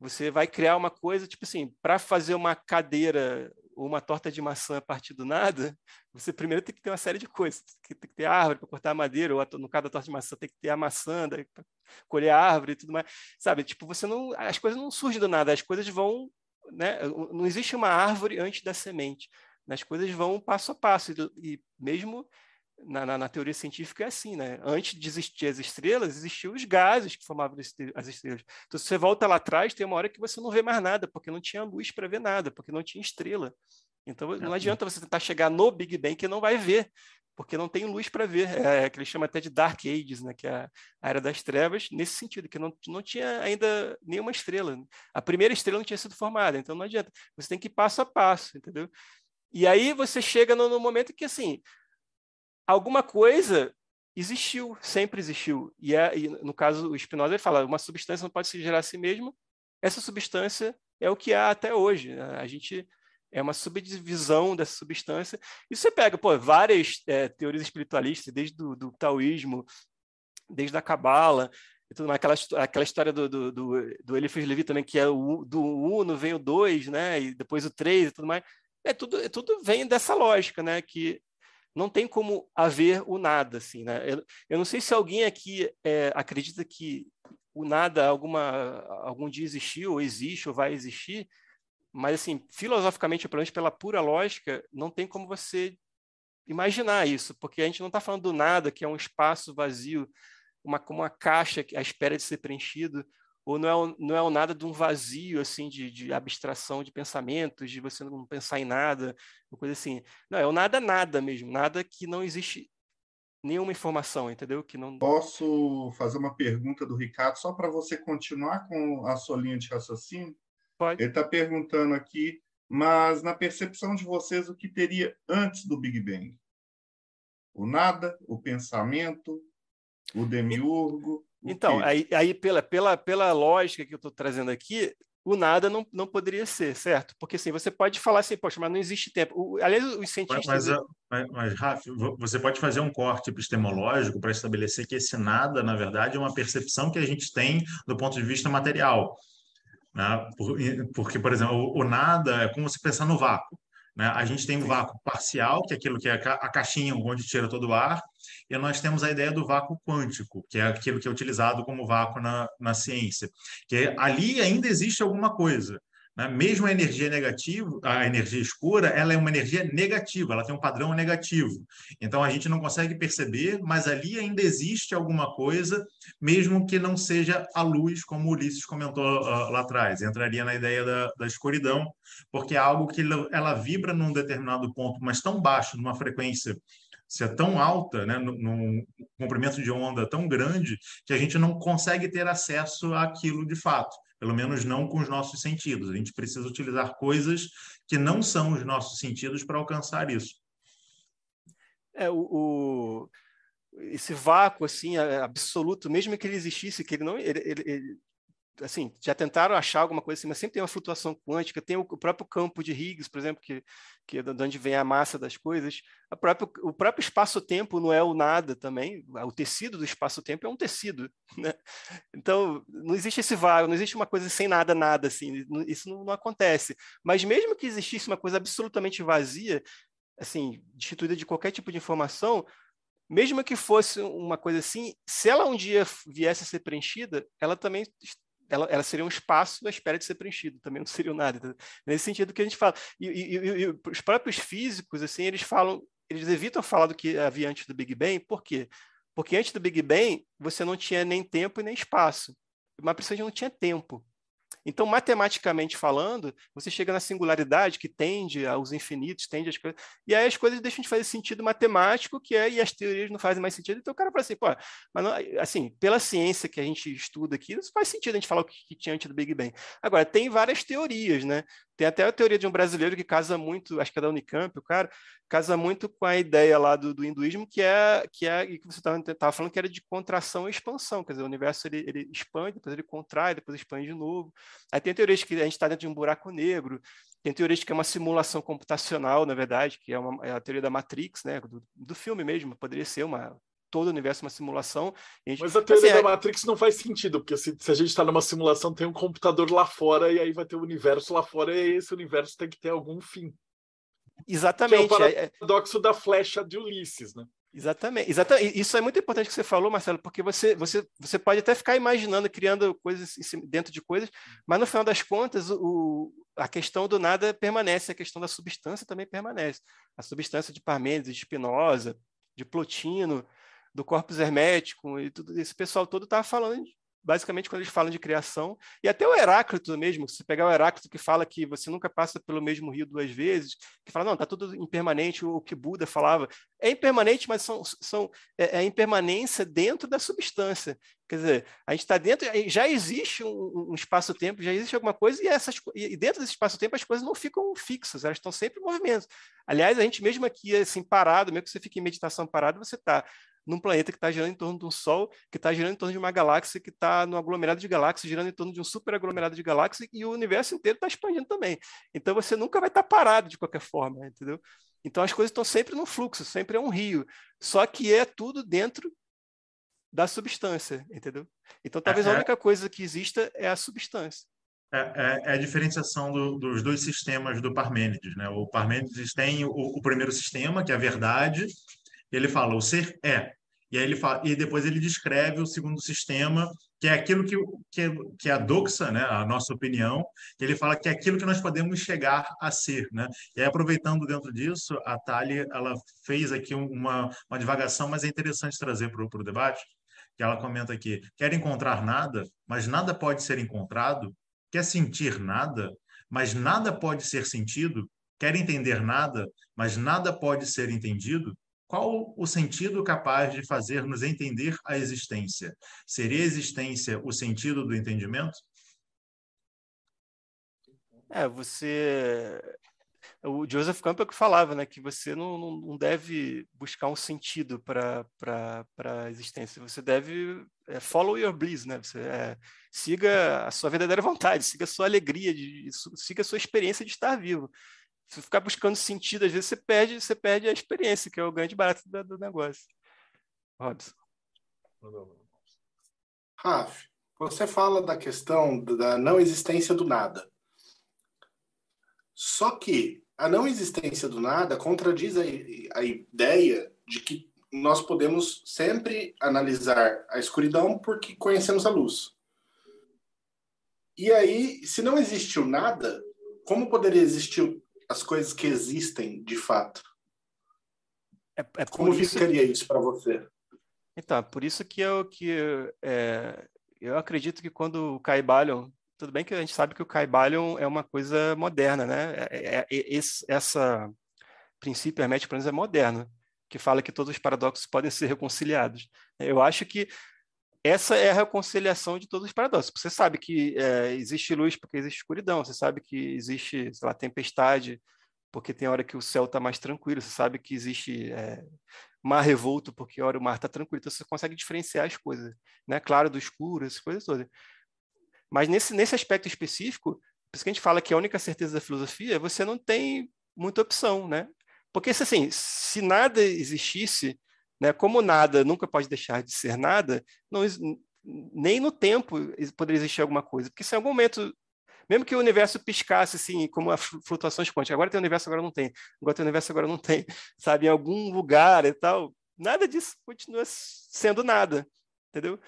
Você vai criar uma coisa, tipo assim, para fazer uma cadeira ou uma torta de maçã a partir do nada, você primeiro tem que ter uma série de coisas. Tem que ter árvore para cortar a madeira, ou no caso da torta de maçã, tem que ter a maçã para colher a árvore e tudo mais. Sabe, tipo, você não. As coisas não surgem do nada, as coisas vão. Né? Não existe uma árvore antes da semente as coisas vão passo a passo. E, e mesmo na, na, na, teoria científica é assim, né? Antes de existir as estrelas, existiam os gases que formavam as estrelas. Então, se você volta lá atrás, tem uma hora que você não vê mais nada, porque não tinha luz para ver nada, porque não tinha estrela. Então, não adianta você tentar chegar no Big Bang que não vai ver, porque não tem luz para ver. É, é que eles chamam até de Dark Ages, né? que é a era das trevas, nesse sentido, que não, não tinha ainda nenhuma estrela. A primeira estrela não tinha sido formada, então não adianta. Você tem que ir passo a passo, entendeu? E aí você chega no, no momento que, assim, alguma coisa existiu, sempre existiu. E, é, e no caso, o Spinoza ele fala, uma substância não pode se gerar a si mesma, essa substância é o que há até hoje. Né? A gente é uma subdivisão dessa substância. E você pega pô, várias é, teorias espiritualistas, desde do, do taoísmo, desde a cabala, aquela, aquela história do, do, do, do Eliphas Levi também, que é o, do uno vem o dois, né? e depois o três e tudo mais. É tudo, é tudo vem dessa lógica, né? Que não tem como haver o nada, assim, né? Eu, eu não sei se alguém aqui é, acredita que o nada alguma algum dia existiu ou existe ou vai existir, mas assim, filosoficamente, pelo menos pela pura lógica, não tem como você imaginar isso, porque a gente não está falando do nada, que é um espaço vazio, uma, uma caixa à espera de ser preenchido, ou não é, não é o nada de um vazio assim de, de abstração de pensamentos, de você não pensar em nada, uma coisa assim. Não, é o nada nada mesmo, nada que não existe nenhuma informação, entendeu? Que não Posso fazer uma pergunta do Ricardo só para você continuar com a sua linha de raciocínio? Pode. Ele está perguntando aqui, mas na percepção de vocês, o que teria antes do Big Bang? O nada, o pensamento, o demiurgo? Então, aí, aí pela, pela, pela lógica que eu estou trazendo aqui, o nada não, não poderia ser, certo? Porque assim, você pode falar assim, poxa, mas não existe tempo. O, aliás, os cientistas. Mas, mas, mas, Rafa, você pode fazer um corte epistemológico para estabelecer que esse nada, na verdade, é uma percepção que a gente tem do ponto de vista material. Né? Porque, por exemplo, o nada é como se pensar no vácuo. Né? A gente tem o vácuo parcial, que é aquilo que é a caixinha onde tira todo o ar, e nós temos a ideia do vácuo quântico, que é aquilo que é utilizado como vácuo na, na ciência, que ali ainda existe alguma coisa. Né? Mesmo a energia negativa, a energia escura, ela é uma energia negativa, ela tem um padrão negativo. Então a gente não consegue perceber, mas ali ainda existe alguma coisa, mesmo que não seja a luz, como o Ulisses comentou uh, lá atrás. Entraria na ideia da, da escuridão, porque é algo que ela vibra num determinado ponto, mas tão baixo, numa frequência se é tão alta, né, num comprimento de onda tão grande, que a gente não consegue ter acesso àquilo de fato pelo menos não com os nossos sentidos. A gente precisa utilizar coisas que não são os nossos sentidos para alcançar isso. É, o, o, esse vácuo assim absoluto, mesmo que ele existisse, que ele não, ele, ele, assim, já tentaram achar alguma coisa assim, mas sempre tem uma flutuação quântica, tem o, próprio campo de Higgs, por exemplo, que, que é de onde vem a massa das coisas. Próprio, o próprio espaço-tempo não é o nada também, o tecido do espaço-tempo é um tecido, né? Então, não existe esse vácuo, não existe uma coisa sem nada, nada, assim, isso não, não acontece. Mas mesmo que existisse uma coisa absolutamente vazia, assim, destituída de qualquer tipo de informação, mesmo que fosse uma coisa assim, se ela um dia viesse a ser preenchida, ela também ela, ela, seria um espaço à espera de ser preenchido, também não seria nada. Nesse sentido que a gente fala. E, e, e, e, os próprios físicos, assim, eles falam, eles evitam falar do que havia antes do Big Bang, por quê? Porque antes do Big Bang, você não tinha nem tempo e nem espaço. Mas precisamente não tinha tempo. Então, matematicamente falando, você chega na singularidade que tende aos infinitos, tende às coisas, e aí as coisas deixam de fazer sentido matemático, que é, e as teorias não fazem mais sentido. Então o cara fala assim, pô, mas não, assim, pela ciência que a gente estuda aqui, não faz sentido a gente falar o que, que tinha antes do Big Bang. Agora, tem várias teorias, né? Tem até a teoria de um brasileiro que casa muito, acho que é da Unicamp, o cara, casa muito com a ideia lá do, do hinduísmo, que é que é que você estava falando que era de contração e expansão, quer dizer, o universo ele, ele expande, depois ele contrai, depois expande de novo. Aí tem teorias que a gente está dentro de um buraco negro, tem teorias que é uma simulação computacional, na verdade, que é, uma, é a teoria da Matrix, né, do, do filme mesmo, poderia ser uma todo o universo uma simulação. A gente... Mas a teoria assim, da é... Matrix não faz sentido, porque se, se a gente está numa simulação, tem um computador lá fora, e aí vai ter o um universo lá fora, e esse universo tem que ter algum fim. Exatamente. Que é o é, é. paradoxo é... da flecha de Ulisses, né? Exatamente. Exatamente. Isso é muito importante que você falou, Marcelo, porque você, você, você pode até ficar imaginando, criando coisas dentro de coisas, mas no final das contas, o, a questão do nada permanece, a questão da substância também permanece. A substância de Parmênides, de Spinoza, de Plotino, do corpus hermético e tudo esse pessoal todo estava falando basicamente quando eles falam de criação, e até o Heráclito mesmo, se pegar o Heráclito que fala que você nunca passa pelo mesmo rio duas vezes, que fala, não, está tudo impermanente, o que Buda falava, é impermanente, mas são, são, é, é impermanência dentro da substância, quer dizer, a gente está dentro, já existe um, um espaço-tempo, já existe alguma coisa, e, essas, e dentro desse espaço-tempo as coisas não ficam fixas, elas estão sempre em movimento. Aliás, a gente mesmo aqui, assim, parado, mesmo que você fique em meditação parado, você está num planeta que está girando em torno de um Sol, que está girando em torno de uma galáxia, que está no aglomerado de galáxias, girando em torno de um super aglomerado de galáxias, e o universo inteiro está expandindo também. Então você nunca vai estar tá parado de qualquer forma, entendeu? Então as coisas estão sempre no fluxo, sempre é um rio. Só que é tudo dentro da substância, entendeu? Então talvez é, a é. única coisa que exista é a substância. É, é, é a diferenciação do, dos dois sistemas do Parmênides. Né? O Parmênides tem o, o, primeiro sistema, que é a verdade, ele fala o ser é. E aí ele fala, e depois ele descreve o segundo sistema, que é aquilo que, que, que é a doxa, né, a nossa opinião, ele fala que é aquilo que nós podemos chegar a ser, né? E aí, aproveitando dentro disso, a Thalia, ela fez aqui uma, uma divagação, mas é interessante trazer para o debate, que ela comenta aqui, quer encontrar nada, mas nada pode ser encontrado, quer sentir nada, mas nada pode ser sentido, quer entender nada, mas nada pode ser entendido, qual o sentido capaz de fazer-nos entender a existência? Seria a existência o sentido do entendimento? É, você. O Joseph Campbell que falava, né, que você não, não deve buscar um sentido para a existência. Você deve é, follow your bliss, né? Você, é, siga a sua verdadeira vontade, siga a sua alegria, de, siga a sua experiência de estar vivo. Se ficar buscando sentido, às vezes você perde, você perde a experiência, que é o grande barato do, do negócio. Robson. Raf, você fala da questão da não existência do nada. Só que a não existência do nada contradiz a, a ideia de que nós podemos sempre analisar a escuridão porque conhecemos a luz. E aí, se não existiu nada, como poderia existir as coisas que existem de fato? É, é como isso... ficaria isso para você? Então, por isso que eu que é, eu acredito que quando o Caibalion tudo bem que a gente sabe que o Caibalion é uma coisa moderna, né? É, é, é, esse, essa princípio hermético, pelo menos, é moderno, que fala que todos os paradoxos podem ser reconciliados. Eu acho que essa é a reconciliação de todos os paradoxos. Você sabe que é, existe luz porque existe escuridão, você sabe que existe, sei lá, tempestade porque tem hora que o céu está mais tranquilo, você sabe que existe é, mar revolto porque hora o mar está tranquilo, então você consegue diferenciar as coisas, né? Claro do escuro, essas coisas todas. Mas nesse, nesse aspecto específico, por isso que a gente fala que a única certeza da filosofia é você não tem muita opção, né? Porque assim, se nada existisse, né, como nada nunca pode deixar de ser nada, não, nem no tempo poderia existir alguma coisa. Porque se em algum momento, mesmo que o universo piscasse assim, como as flutuações quânticas, agora tem o universo, agora não tem, agora tem o universo, agora não tem, sabe, em algum lugar e tal, nada disso continua sendo nada, entendeu?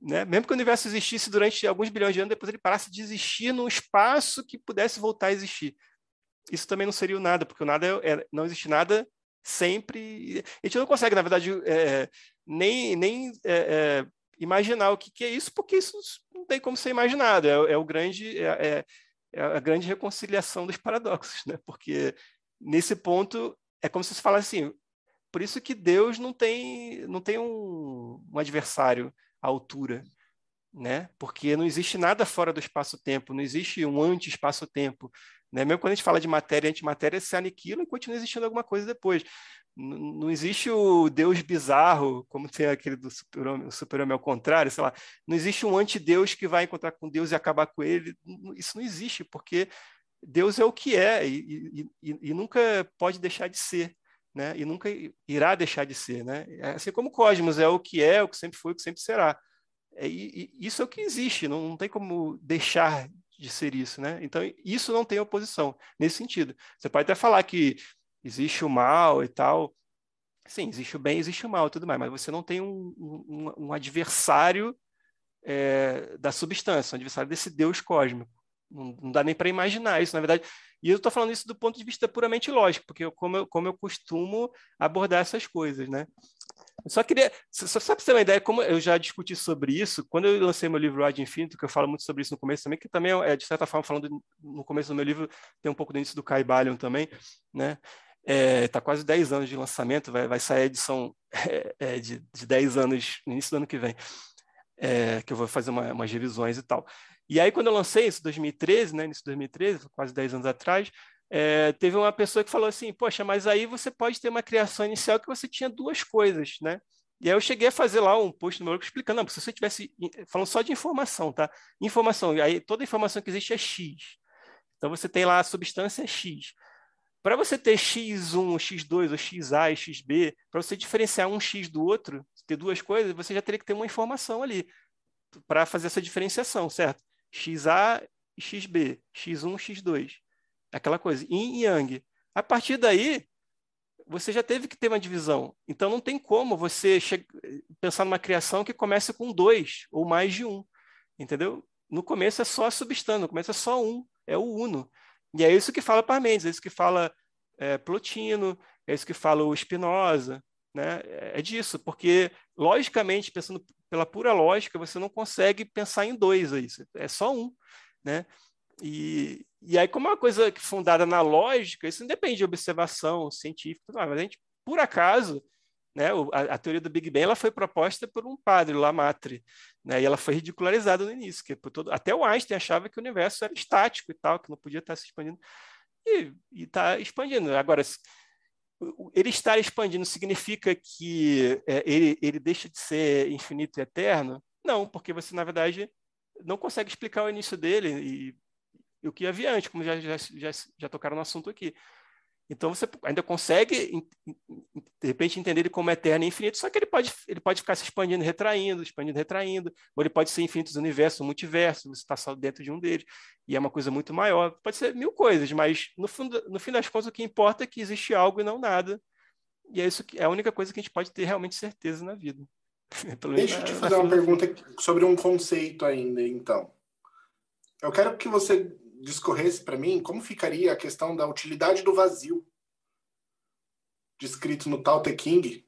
Né? Mesmo que o universo existisse durante alguns bilhões de anos, depois ele parasse de existir num espaço que pudesse voltar a existir. Isso também não seria o nada, porque o nada é, é, não existe nada sempre. A gente não consegue, na verdade, é, nem, nem é, é, imaginar o que, que, é isso, porque isso não tem como ser imaginado. É, é o grande, é, a grande reconciliação dos paradoxos, né? porque nesse ponto é como se se falasse assim. Por isso que Deus não tem, não tem um, um adversário a altura, né? Porque não existe nada fora do espaço-tempo, não existe um anti-espaço-tempo, né? Mesmo quando a gente fala de matéria e antimatéria, se aniquila e continua existindo alguma coisa depois. Não, existe o Deus bizarro, como tem aquele do super-homem super ao contrário, sei lá. Não existe um anti-Deus que vai encontrar com Deus e acabar com ele. Isso não existe, porque Deus é o que é e, e, e nunca pode deixar de ser né? E nunca irá deixar de ser, né? Assim como o cosmos é o que é, o que sempre foi, o que sempre será. É, e, e isso é o que existe, não, não, tem como deixar de ser isso, né? Então isso não tem oposição nesse sentido. Você pode até falar que existe o mal e tal, sim, existe o bem, existe o mal, tudo mais, mas você não tem um, um, um adversário é, da substância, um adversário desse Deus cósmico. Não, não dá nem para imaginar isso, na verdade. E eu estou falando isso do ponto de vista puramente lógico, porque eu, como, eu, como eu costumo abordar essas coisas, né? Só queria, só, só para você ter uma ideia, como eu já discuti sobre isso, quando eu lancei meu livro Ad Infinito, que eu falo muito sobre isso no começo também, que também é, de certa forma, falando no começo do meu livro, tem um pouco do início do Caibalion também, né? É, tá quase 10 anos de lançamento, vai, vai sair a edição é, é, de, de 10 anos no início do ano que vem, é, que eu vou fazer uma, umas revisões e tal. E aí, quando eu lancei isso, em 2013, né, início de 2013, quase 10 anos atrás, é, teve uma pessoa que falou assim, poxa, mas aí você pode ter uma criação inicial que você tinha duas coisas, né? E aí eu cheguei a fazer lá um post no meu explicando, não, se você tivesse, falando só de informação, tá? Informação, aí toda informação que existe é X. Então você tem lá a substância X. Para você ter X1, X2, ou XA e XB, para você diferenciar um X do outro, ter duas coisas, você já teria que ter uma informação ali para fazer essa diferenciação, certo? XA e XB, X1, X2. Aquela coisa, yin e yang. A partir daí, você já teve que ter uma divisão. Então, não tem como você pensar numa criação que comece com dois ou mais de um. Entendeu? No começo é só a substância, no começo é só um, é o uno. E é isso que fala Parmênides, é isso que fala é, Plotino, é isso que fala o Spinoza. Né? É disso, porque, logicamente, pensando pela pura lógica, você não consegue pensar em dois aí, é só um, né? E, e aí, como é uma coisa fundada na lógica, isso não depende de observação científica, mas a gente, por acaso, né, a, a, teoria do Big Bang ela foi proposta por um padre, Lamartre, né, e ela foi ridicularizada no início, que todo, até o Einstein achava que o universo era estático e tal, que não podia estar se expandindo, e está expandindo. Agora, ele estar expandindo significa que é, ele, ele deixa de ser infinito e eterno? Não, porque você, na verdade, não consegue explicar o início dele e, e o que havia antes, como já, já, já, já tocaram no assunto aqui. Então você ainda consegue, de repente, entender ele como eterno e infinito, só que ele pode, ele pode ficar se expandindo, retraindo, expandindo, retraindo, ou ele pode ser infinitos universos, multiverso, você está só dentro de um deles, e é uma coisa muito maior. Pode ser mil coisas, mas no, fundo, no fim das contas o que importa é que existe algo e não nada. E é isso que é a única coisa que a gente pode ter realmente certeza na vida. Deixa eu te fazer uma pergunta sobre um conceito ainda, então. Eu quero que você discorresse para mim como ficaria a questão da utilidade do vazio descrito no Tao Te King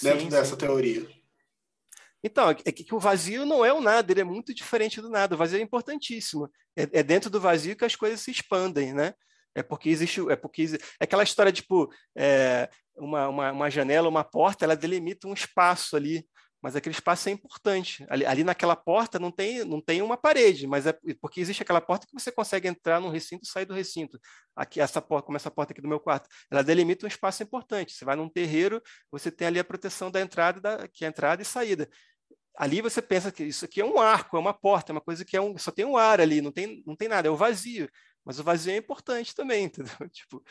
dentro sim, dessa sim. teoria. Então, é que o vazio não é o nada, ele é muito diferente do nada. O vazio é importantíssimo. É, é dentro do vazio que as coisas se expandem, né? É porque existe, é porque existe, é aquela história tipo é, uma, uma, uma janela, uma porta, ela delimita um espaço ali mas aquele espaço é importante. Ali, ali, naquela porta não tem, não tem uma parede, mas é porque existe aquela porta que você consegue entrar no recinto e sair do recinto. Aqui, essa porta, como essa porta aqui do meu quarto, ela delimita um espaço importante. Você vai num terreiro, você tem ali a proteção da entrada, da, que é entrada e saída. Ali você pensa que isso aqui é um arco, é uma porta, é uma coisa que é um, só tem um ar ali, não tem, não tem nada, é o vazio. Mas o vazio é importante também, entendeu? Tipo,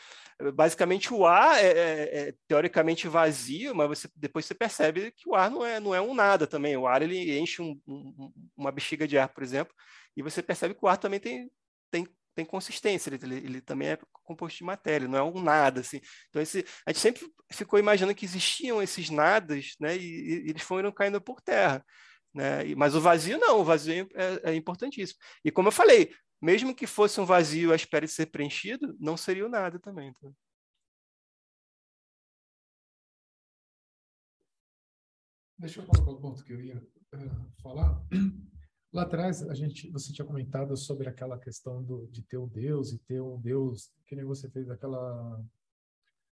basicamente o ar é, é, é, teoricamente vazio, mas você, depois você percebe que o ar não é, não é um nada também. O ar ele enche um, um, uma bexiga de ar, por exemplo, e você percebe que o ar também tem, tem, tem consistência, ele, ele, ele também é composto de matéria, não é um nada. Assim. Então, esse, a gente sempre ficou imaginando que existiam esses nadas, né, e, e eles foram caindo por terra. Né? Mas o vazio não, o vazio é, é, importantíssimo. E como eu falei, mesmo que fosse um vazio à espera de ser preenchido, não seria o nada também. Tá? Deixa eu colocar o ponto que eu ia uh, falar. Lá atrás, a gente, você tinha comentado sobre aquela questão do, de ter um Deus e ter um Deus, que nem você fez aquela,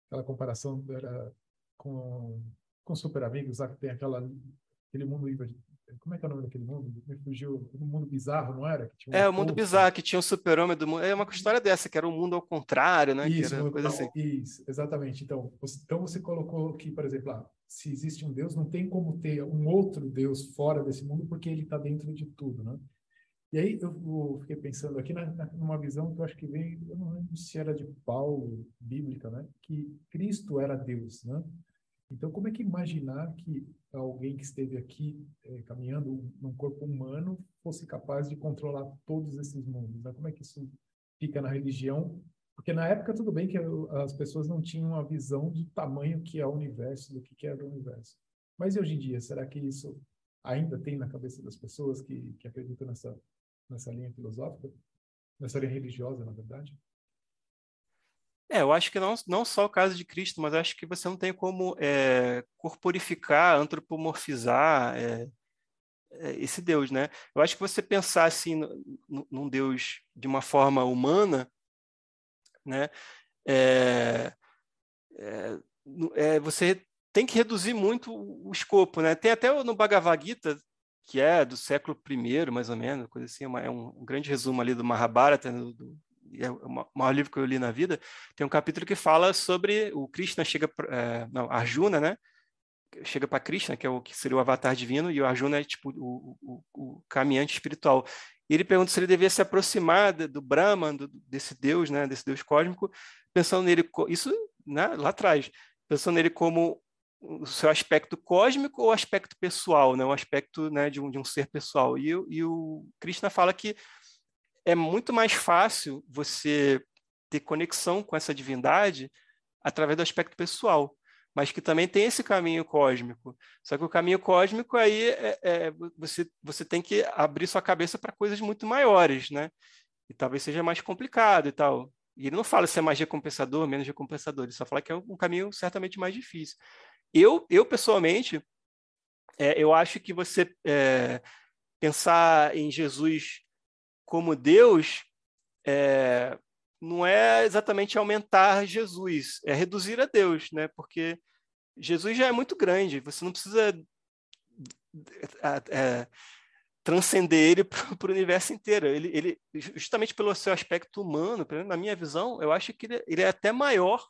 aquela comparação era, com, com Super Amigos, lá que tem aquela, aquele mundo como é que é o nome daquele mundo? Me fugiu. Um mundo bizarro, não era? Um é, o mundo bizarro, que tinha um super-homem do mundo. É uma história dessa, que era um mundo ao contrário, né? Isso, uma coisa assim. Isso, exatamente. Então você, então você colocou que, por exemplo, ah, se existe um Deus, não tem como ter um outro Deus fora desse mundo, porque ele está dentro de tudo, né? E aí eu, eu fiquei pensando aqui na, na, numa visão que eu acho que veio, eu não lembro se era de Paulo, bíblica, né? Que Cristo era Deus, né? Então, como é que imaginar que alguém que esteve aqui é, caminhando num corpo humano fosse capaz de controlar todos esses mundos? Né? Como é que isso fica na religião? Porque na época, tudo bem que as pessoas não tinham a visão do tamanho que é o universo, do que é o universo. Mas hoje em dia, será que isso ainda tem na cabeça das pessoas que, que acreditam nessa, nessa linha filosófica? Nessa linha religiosa, na verdade? É, eu acho que não, não só o caso de Cristo, mas acho que você não tem como é, corporificar, antropomorfizar é, é, esse Deus, né? Eu acho que você pensar assim num Deus de uma forma humana, né? É, é, é, você tem que reduzir muito o escopo, né? Tem até no Bhagavad Gita, que é do século I, mais ou menos, coisa assim, é um, um grande resumo ali do Mahabharata, do, é o maior livro que eu li na vida, tem um capítulo que fala sobre o Krishna chega, é, não, Arjuna, né? Chega para Krishna, que é o que seria o avatar divino, e o Arjuna é tipo o, o, o caminhante espiritual. E ele pergunta se ele devia se aproximar do Brahman, do, desse Deus, né? Desse Deus cósmico, pensando nele, isso né, lá atrás, pensando nele como o seu aspecto cósmico ou aspecto pessoal, né? O aspecto né, de, um, de um ser pessoal. E, e o Krishna fala que é muito mais fácil você ter conexão com essa divindade através do aspecto pessoal, mas que também tem esse caminho cósmico. Só que o caminho cósmico aí é, é você, você tem que abrir sua cabeça para coisas muito maiores, né? E talvez seja mais complicado e tal. E ele não fala se é mais recompensador, menos recompensador, ele só fala que é um caminho certamente mais difícil. Eu, eu pessoalmente, é, eu acho que você é, pensar em Jesus como Deus é, não é exatamente aumentar Jesus, é reduzir a Deus, né? Porque Jesus já é muito grande, você não precisa é, transcender ele para o universo inteiro. Ele, ele, justamente pelo seu aspecto humano, na minha visão, eu acho que ele, ele, é até maior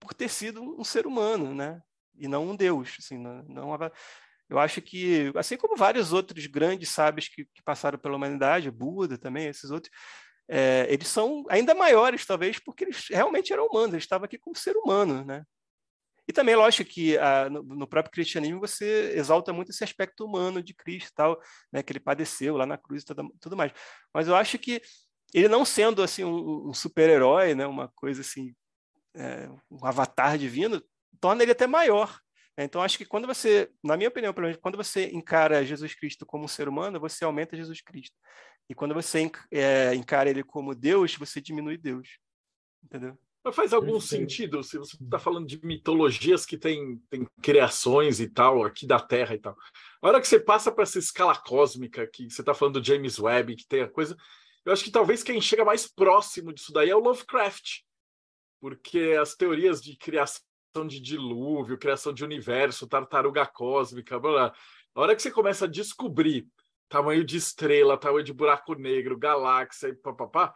por ter sido um ser humano, né? E não um Deus. Assim, não, não Eu acho que, assim como vários outros grandes sábios que, que passaram pela humanidade, Buda também, esses outros, é, eles são ainda maiores, talvez, porque eles realmente eram humanos, eles estavam aqui como ser humano, né? E também, lógico, que ah, no, no, próprio cristianismo você exalta muito esse aspecto humano de Cristo, tal, né, que ele padeceu lá na cruz e tudo, tudo mais. Mas eu acho que ele não sendo assim um, um super-herói, né, uma coisa assim, é, um avatar divino, torna ele até maior. Né? Então, acho que quando você, na minha opinião, pelo menos, quando você encara Jesus Cristo como um ser humano, você aumenta Jesus Cristo. E quando você é, encara ele como Deus, você diminui Deus. Entendeu? Mas faz algum sentido se você está falando de mitologias que tem, tem criações e tal, aqui da Terra e tal. A hora que você passa para essa escala cósmica, que você está falando do James Webb, que tem a coisa. Eu acho que talvez quem chega mais próximo disso daí é o Lovecraft. Porque as teorias de criação de dilúvio, criação de universo, tartaruga cósmica, blá, blá. A hora que você começa a descobrir tamanho de estrela, tamanho de buraco negro, galáxia e papapá,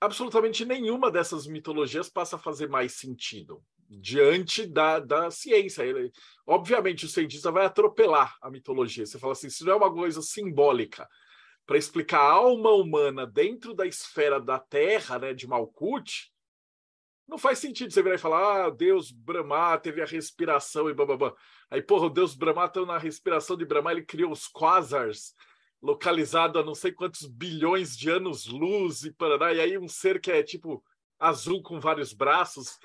absolutamente nenhuma dessas mitologias passa a fazer mais sentido diante da, da ciência. Ele, obviamente, o cientista vai atropelar a mitologia. Você fala assim, se não é uma coisa simbólica para explicar a alma humana dentro da esfera da Terra, né, de Malkuth, não faz sentido você virar e falar, ah, Deus Brahma teve a respiração e bababá. Aí, porra, o Deus Brahma está na respiração de Brahma, ele criou os quasars, localizado a não sei quantos bilhões de anos-luz e paraná, e aí um ser que é tipo azul com vários braços.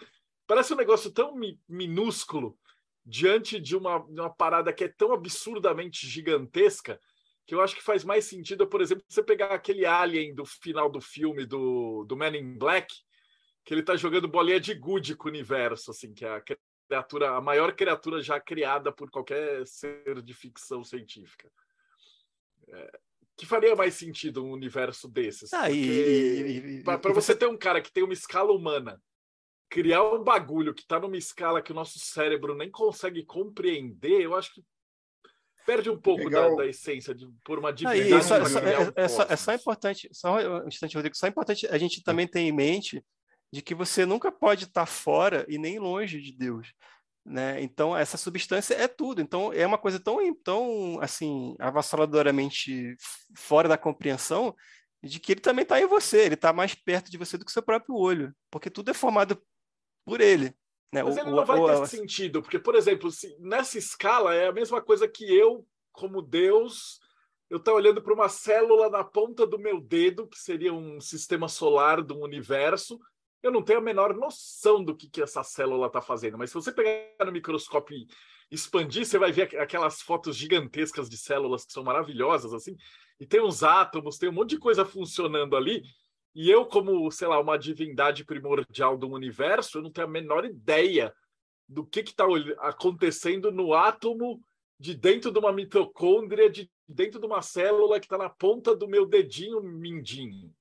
Parece um negócio tão mi minúsculo diante de uma, de uma parada que é tão absurdamente gigantesca que eu acho que faz mais sentido, por exemplo, você pegar aquele alien do final do filme do, do Man in Black, que ele tá jogando bolinha de gude com o universo, assim, que é a criatura, a maior criatura já criada por qualquer ser de ficção científica. É, que faria mais sentido um universo desses. Ah, para você ter um cara que tem uma escala humana, criar um bagulho que está numa escala que o nosso cérebro nem consegue compreender, eu acho que perde um pouco da, da, essência de, por uma divindade. Ah, só, é, só, é, é, só, é, só, importante, só um instante, Rodrigo, só importante a gente também ter em mente de que você nunca pode estar fora e nem longe de Deus. Né? Então, essa substância é tudo. Então, é uma coisa tão, tão assim, avassaladoramente fora da compreensão de que ele também está em você, ele está mais perto de você do que o seu próprio olho, porque tudo é formado por ele. Né? Mas o, ele não vai o, ter o... sentido, porque, por exemplo, nessa escala é a mesma coisa que eu, como Deus, eu estou olhando para uma célula na ponta do meu dedo, que seria um sistema solar do universo, eu não tenho a menor noção do que, que essa célula está fazendo, mas se você pegar no microscópio e expandir, você vai ver aquelas fotos gigantescas de células que são maravilhosas, assim, e tem uns átomos, tem um monte de coisa funcionando ali, e eu, como, sei lá, uma divindade primordial do universo, eu não tenho a menor ideia do que está acontecendo no átomo de dentro de uma mitocôndria, de dentro de uma célula que está na ponta do meu dedinho mindinho.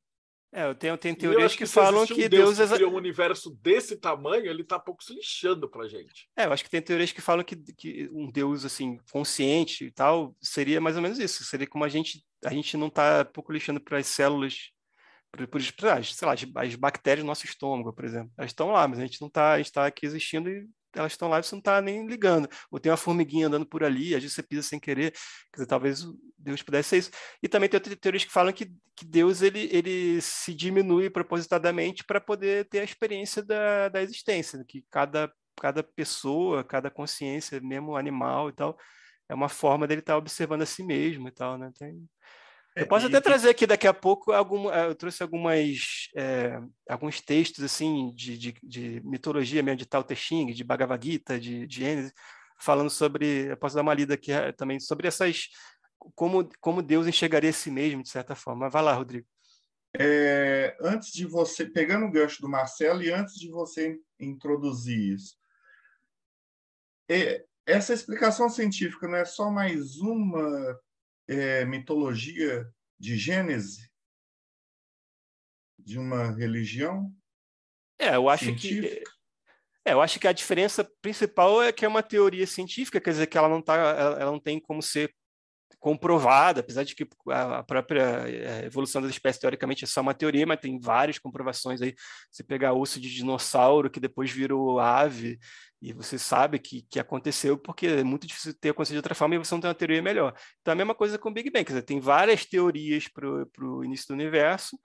É, eu tenho, tenho teorias que, que, falam que Deus, Deus criou um universo desse tamanho, ele está pouco se lixando para gente. É, eu acho que tem teorias que falam que, que um Deus assim consciente e tal seria mais ou menos isso. Seria como a gente a gente não está pouco lixando para as células, para, sei lá, as, as, bactérias do nosso estômago, por exemplo. Elas estão lá, mas a gente não está, está aqui existindo e elas estão lá e você não está nem ligando. Ou tem uma formiguinha andando por ali, às vezes você pisa sem querer. Quer dizer, talvez Deus pudesse ser isso. E também tem teorias que falam que, que Deus ele, ele se diminui propositadamente para poder ter a experiência da, da existência, que cada, cada pessoa, cada consciência, mesmo animal e tal, é uma forma dele estar tá observando a si mesmo e tal, né? Tem, eu posso até trazer aqui daqui a pouco algum, eh, eu trouxe algumas é, alguns textos assim de, de, de, mitologia mesmo de Tao Te Ching, de Bhagavad Gita, de, de Gênesis, falando sobre, eu posso dar uma lida aqui eh, também sobre essas como como Deus enxergaria a si mesmo de certa forma. Vai lá, Rodrigo. É, antes de você pegando o gancho do Marcelo e antes de você introduzir isso, é, essa explicação científica não é só mais uma é, mitologia de Gênese de uma religião? É, eu acho científica? que é, eu acho que a diferença principal é que é uma teoria científica, quer dizer que ela não tá, ela, ela não tem como ser comprovada, apesar de que a própria eh, evolução das espécies teoricamente é só uma teoria, mas tem várias comprovações aí. Você pegar osso de dinossauro que depois virou ave e você sabe que, que aconteceu porque é muito difícil ter acontecido de outra forma e você não tem uma teoria melhor. Então a mesma coisa com o Big Bang, quer dizer, tem várias teorias para o início do universo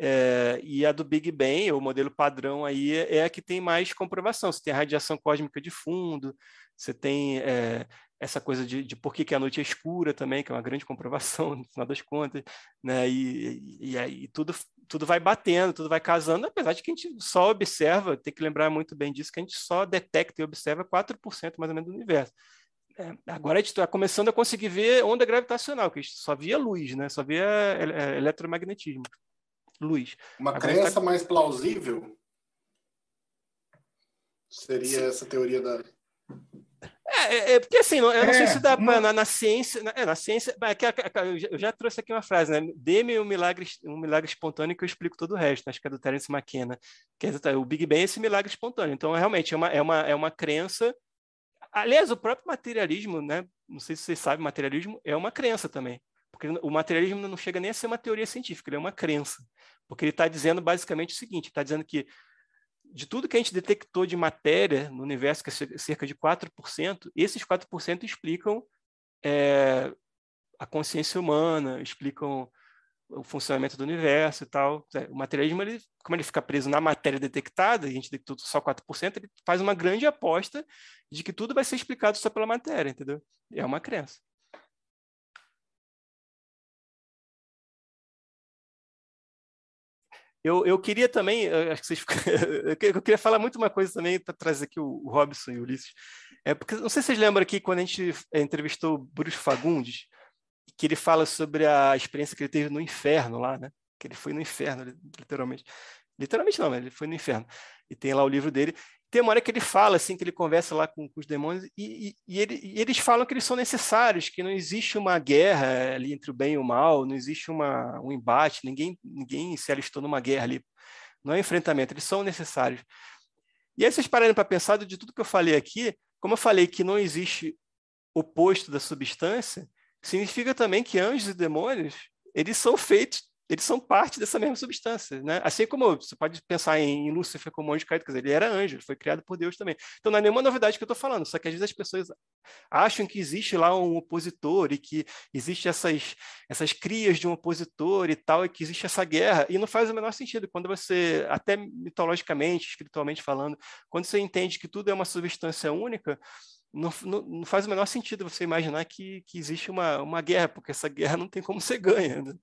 é, e a do Big Bang, o modelo padrão aí, é a que tem mais comprovação. Você tem a radiação cósmica de fundo, você tem é, essa coisa de, de por que, que a noite é escura também, que é uma grande comprovação, no final das contas, né? E, e, aí tudo, tudo vai batendo, tudo vai casando, apesar de que a gente só observa, tem que lembrar muito bem disso, que a gente só detecta e observa 4% mais ou menos do universo. É, agora a gente está começando a conseguir ver onda gravitacional, que a gente só via luz, né? Só via eletromagnetismo. Luz. Uma agora crença tá... mais plausível seria Sim. essa teoria da é, é, é, porque assim, eu não é, sei se dá pra, na, na, ciência. Na, é, na ciência. É eu já trouxe aqui uma frase, né? Dê-me um milagre, um milagre espontâneo que eu explico todo o resto. Acho que é do Terence McKenna. Que é, o Big Bang é esse milagre espontâneo. Então, realmente, é uma, é uma, é uma crença. Aliás, o próprio materialismo, né? Não sei se vocês sabem, materialismo é uma crença também. Porque o materialismo não chega nem a ser uma teoria científica, ele é uma crença. Porque ele está dizendo basicamente o seguinte: está dizendo que de tudo que a gente detectou de matéria no universo, que é cerca de 4%, esses 4% explicam é, a consciência humana, explicam o funcionamento do universo e tal. O materialismo, ele, como ele fica preso na matéria detectada, a gente detectou só 4%, ele faz uma grande aposta de que tudo vai ser explicado só pela matéria, entendeu? É uma crença. Eu, eu queria também, acho que vocês, eu queria falar muito uma coisa também para trazer aqui o, o Robson e o Ulisses. É porque não sei se vocês lembram aqui quando a gente é, entrevistou o Bruce Fagundes, que ele fala sobre a experiência que ele teve no inferno lá, né? Que ele foi no inferno, literalmente. Literalmente não, ele foi no inferno. E tem lá o livro dele. Tem uma hora que ele fala, assim, que ele conversa lá com, com os demônios, e, e, e, ele, e, eles falam que eles são necessários, que não existe uma guerra ali entre o bem e o mal, não existe uma, um embate, ninguém, ninguém se alistou numa guerra ali. Não é enfrentamento, eles são necessários. E aí vocês pararem para pensar de tudo que eu falei aqui, como eu falei que não existe oposto da substância, significa também que anjos e demônios, eles são feitos eles são parte dessa mesma substância, né? Assim como você pode pensar em Lúcifer como anjo caído, quer dizer, ele era anjo, foi criado por Deus também. Então não é nenhuma novidade que eu estou falando, só que às vezes as pessoas acham que existe lá um opositor e que existe essas, essas crias de um opositor e tal, e que existe essa guerra, e não faz o menor sentido. Quando você, até mitologicamente, espiritualmente falando, quando você entende que tudo é uma substância única, não, não, não, faz o menor sentido você imaginar que, que existe uma, uma guerra, porque essa guerra não tem como ser ganha. Né?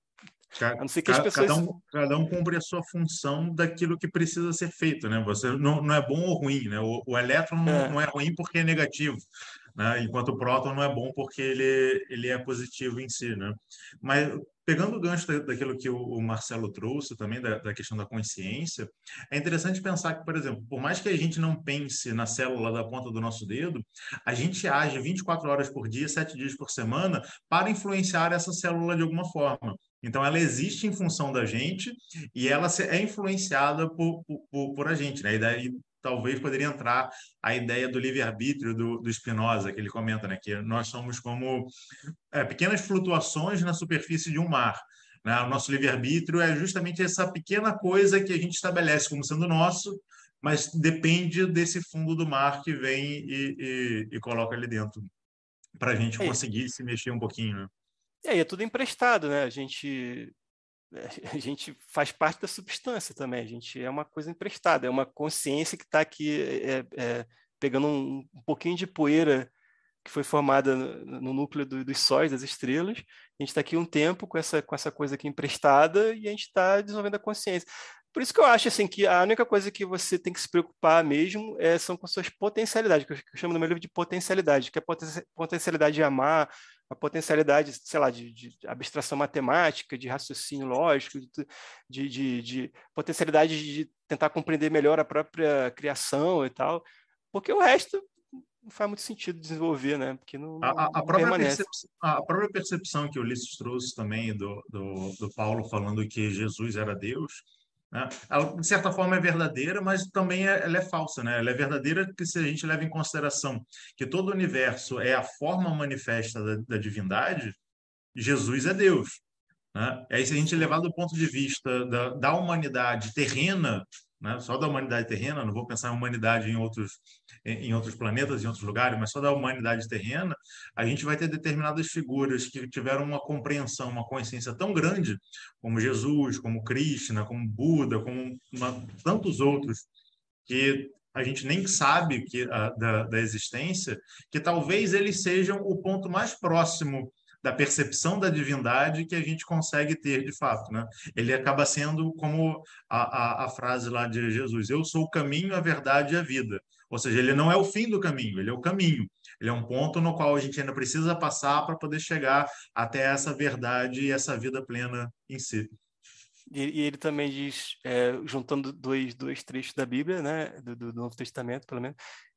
Cada, a não ser que as pessoas... cada, um, cada um cumpre a sua função daquilo que precisa ser feito, né? Você não, não é bom ou ruim, né? O, o elétron não é. não é ruim porque é negativo, né? Enquanto o próton não é bom porque ele, ele é positivo em si, né? Mas pegando o gancho daquilo que o Marcelo trouxe também, da, da, questão da consciência, é interessante pensar que, por exemplo, por mais que a gente não pense na célula da ponta do nosso dedo, a gente age 24 horas por dia, 7 dias por semana, para influenciar essa célula de alguma forma. Então, ela existe em função da gente e ela é influenciada por, por, por a gente. Né? E daí, talvez poderia entrar a ideia do livre-arbítrio do, do Spinoza, que ele comenta, né? que nós somos como é, pequenas flutuações na superfície de um mar. Né? O nosso livre-arbítrio é justamente essa pequena coisa que a gente estabelece como sendo nosso, mas depende desse fundo do mar que vem e, e, e coloca ali dentro, para a gente é conseguir se mexer um pouquinho. Né? E aí é tudo emprestado, né? A gente a gente faz parte da substância também, a gente é uma coisa emprestada, é uma consciência que está aqui é, é, pegando um, um, pouquinho de poeira que foi formada no, no núcleo do, dos sóis, das estrelas, a gente está aqui um tempo com essa, com essa coisa aqui emprestada e a gente está desenvolvendo a consciência. Por isso que eu acho assim que a única coisa que você tem que se preocupar mesmo é, são com suas potencialidades, que eu, que eu chamo no meu livro de potencialidade, que é a potencialidade de amar, a potencialidade, sei lá, de, de, abstração matemática, de raciocínio lógico, de, de, de, potencialidade de tentar compreender melhor a própria criação e tal, porque o resto não faz muito sentido desenvolver, né? Porque não, a, a, não própria percepção, a própria percepção que o Ulisses trouxe também do, do, do Paulo falando que Jesus era Deus, né? Ela, de certa forma, é verdadeira, mas também é, ela é falsa. Né? Ela é verdadeira porque se a gente leva em consideração que todo o universo é a forma manifesta da, da divindade, Jesus é Deus. Né? Aí, se a gente levar do ponto de vista da, da humanidade terrena, né? só da humanidade terrena, não vou pensar em humanidade em outros, em outros planetas, em outros lugares, mas só da humanidade terrena, a gente vai ter determinadas figuras que tiveram uma compreensão, uma consciência tão grande, como Jesus, como Krishna, como Buda, como uma, tantos outros, que a gente nem sabe que, a, da, da existência, que talvez eles sejam o ponto mais próximo da percepção da divindade que a gente consegue ter de fato, né? Ele acaba sendo como a, a, a, frase lá de Jesus: Eu sou o caminho, a verdade e a vida. Ou seja, ele não é o fim do caminho, ele é o caminho. Ele é um ponto no qual a gente ainda precisa passar para poder chegar até essa verdade e essa vida plena em si. E, ele também diz, é, juntando dois, dois trechos da Bíblia, né, do, do Novo Testamento, pelo menos,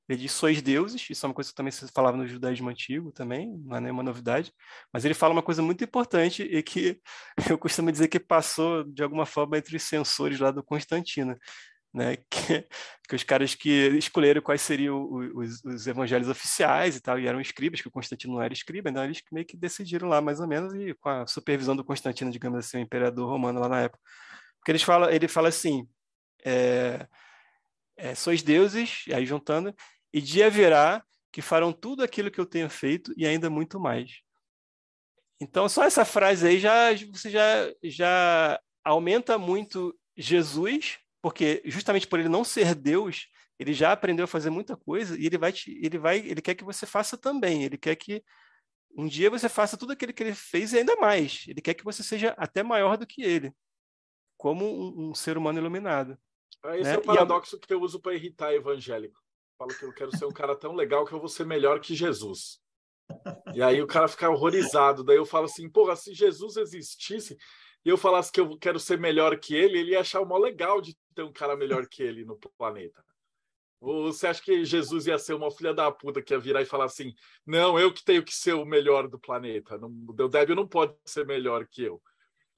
ele diz sois deuses, isso é uma coisa que também se falava no judaísmo antigo também, não é nenhuma novidade, mas ele fala uma coisa muito importante e que eu costumo dizer que passou de alguma forma entre os censores lá do Constantino, né? Que, que os caras que escolheram quais seriam os, os, evangelhos oficiais e tal, e eram escribas, que o Constantino não era escriba, então eles meio que decidiram lá mais ou menos, e com a supervisão do Constantino, digamos assim, o imperador romano lá na época. Porque eles falam, ele fala assim, é, é, sois deuses, aí juntando, e dia virá que farão tudo aquilo que eu tenho feito e ainda muito mais. Então, só essa frase aí já você já, já aumenta muito Jesus, porque justamente por ele não ser Deus, ele já aprendeu a fazer muita coisa e ele vai te, ele vai, ele quer que você faça também. Ele quer que um dia você faça tudo aquilo que ele fez e ainda mais. Ele quer que você seja até maior do que ele, como um, um ser humano iluminado. Esse né? é o paradoxo a... que eu uso para irritar evangélico falo que eu quero ser um cara tão legal que eu vou ser melhor que Jesus. E aí o cara fica horrorizado. Daí eu falo assim, porra, se Jesus existisse e eu falasse que eu quero ser melhor que ele, ele ia achar o mó legal de ter um cara melhor que ele no planeta. Ou você acha que Jesus ia ser uma filha da puta que ia virar e falar assim: não, eu que tenho que ser o melhor do planeta. Não, o Deodébio não pode ser melhor que eu.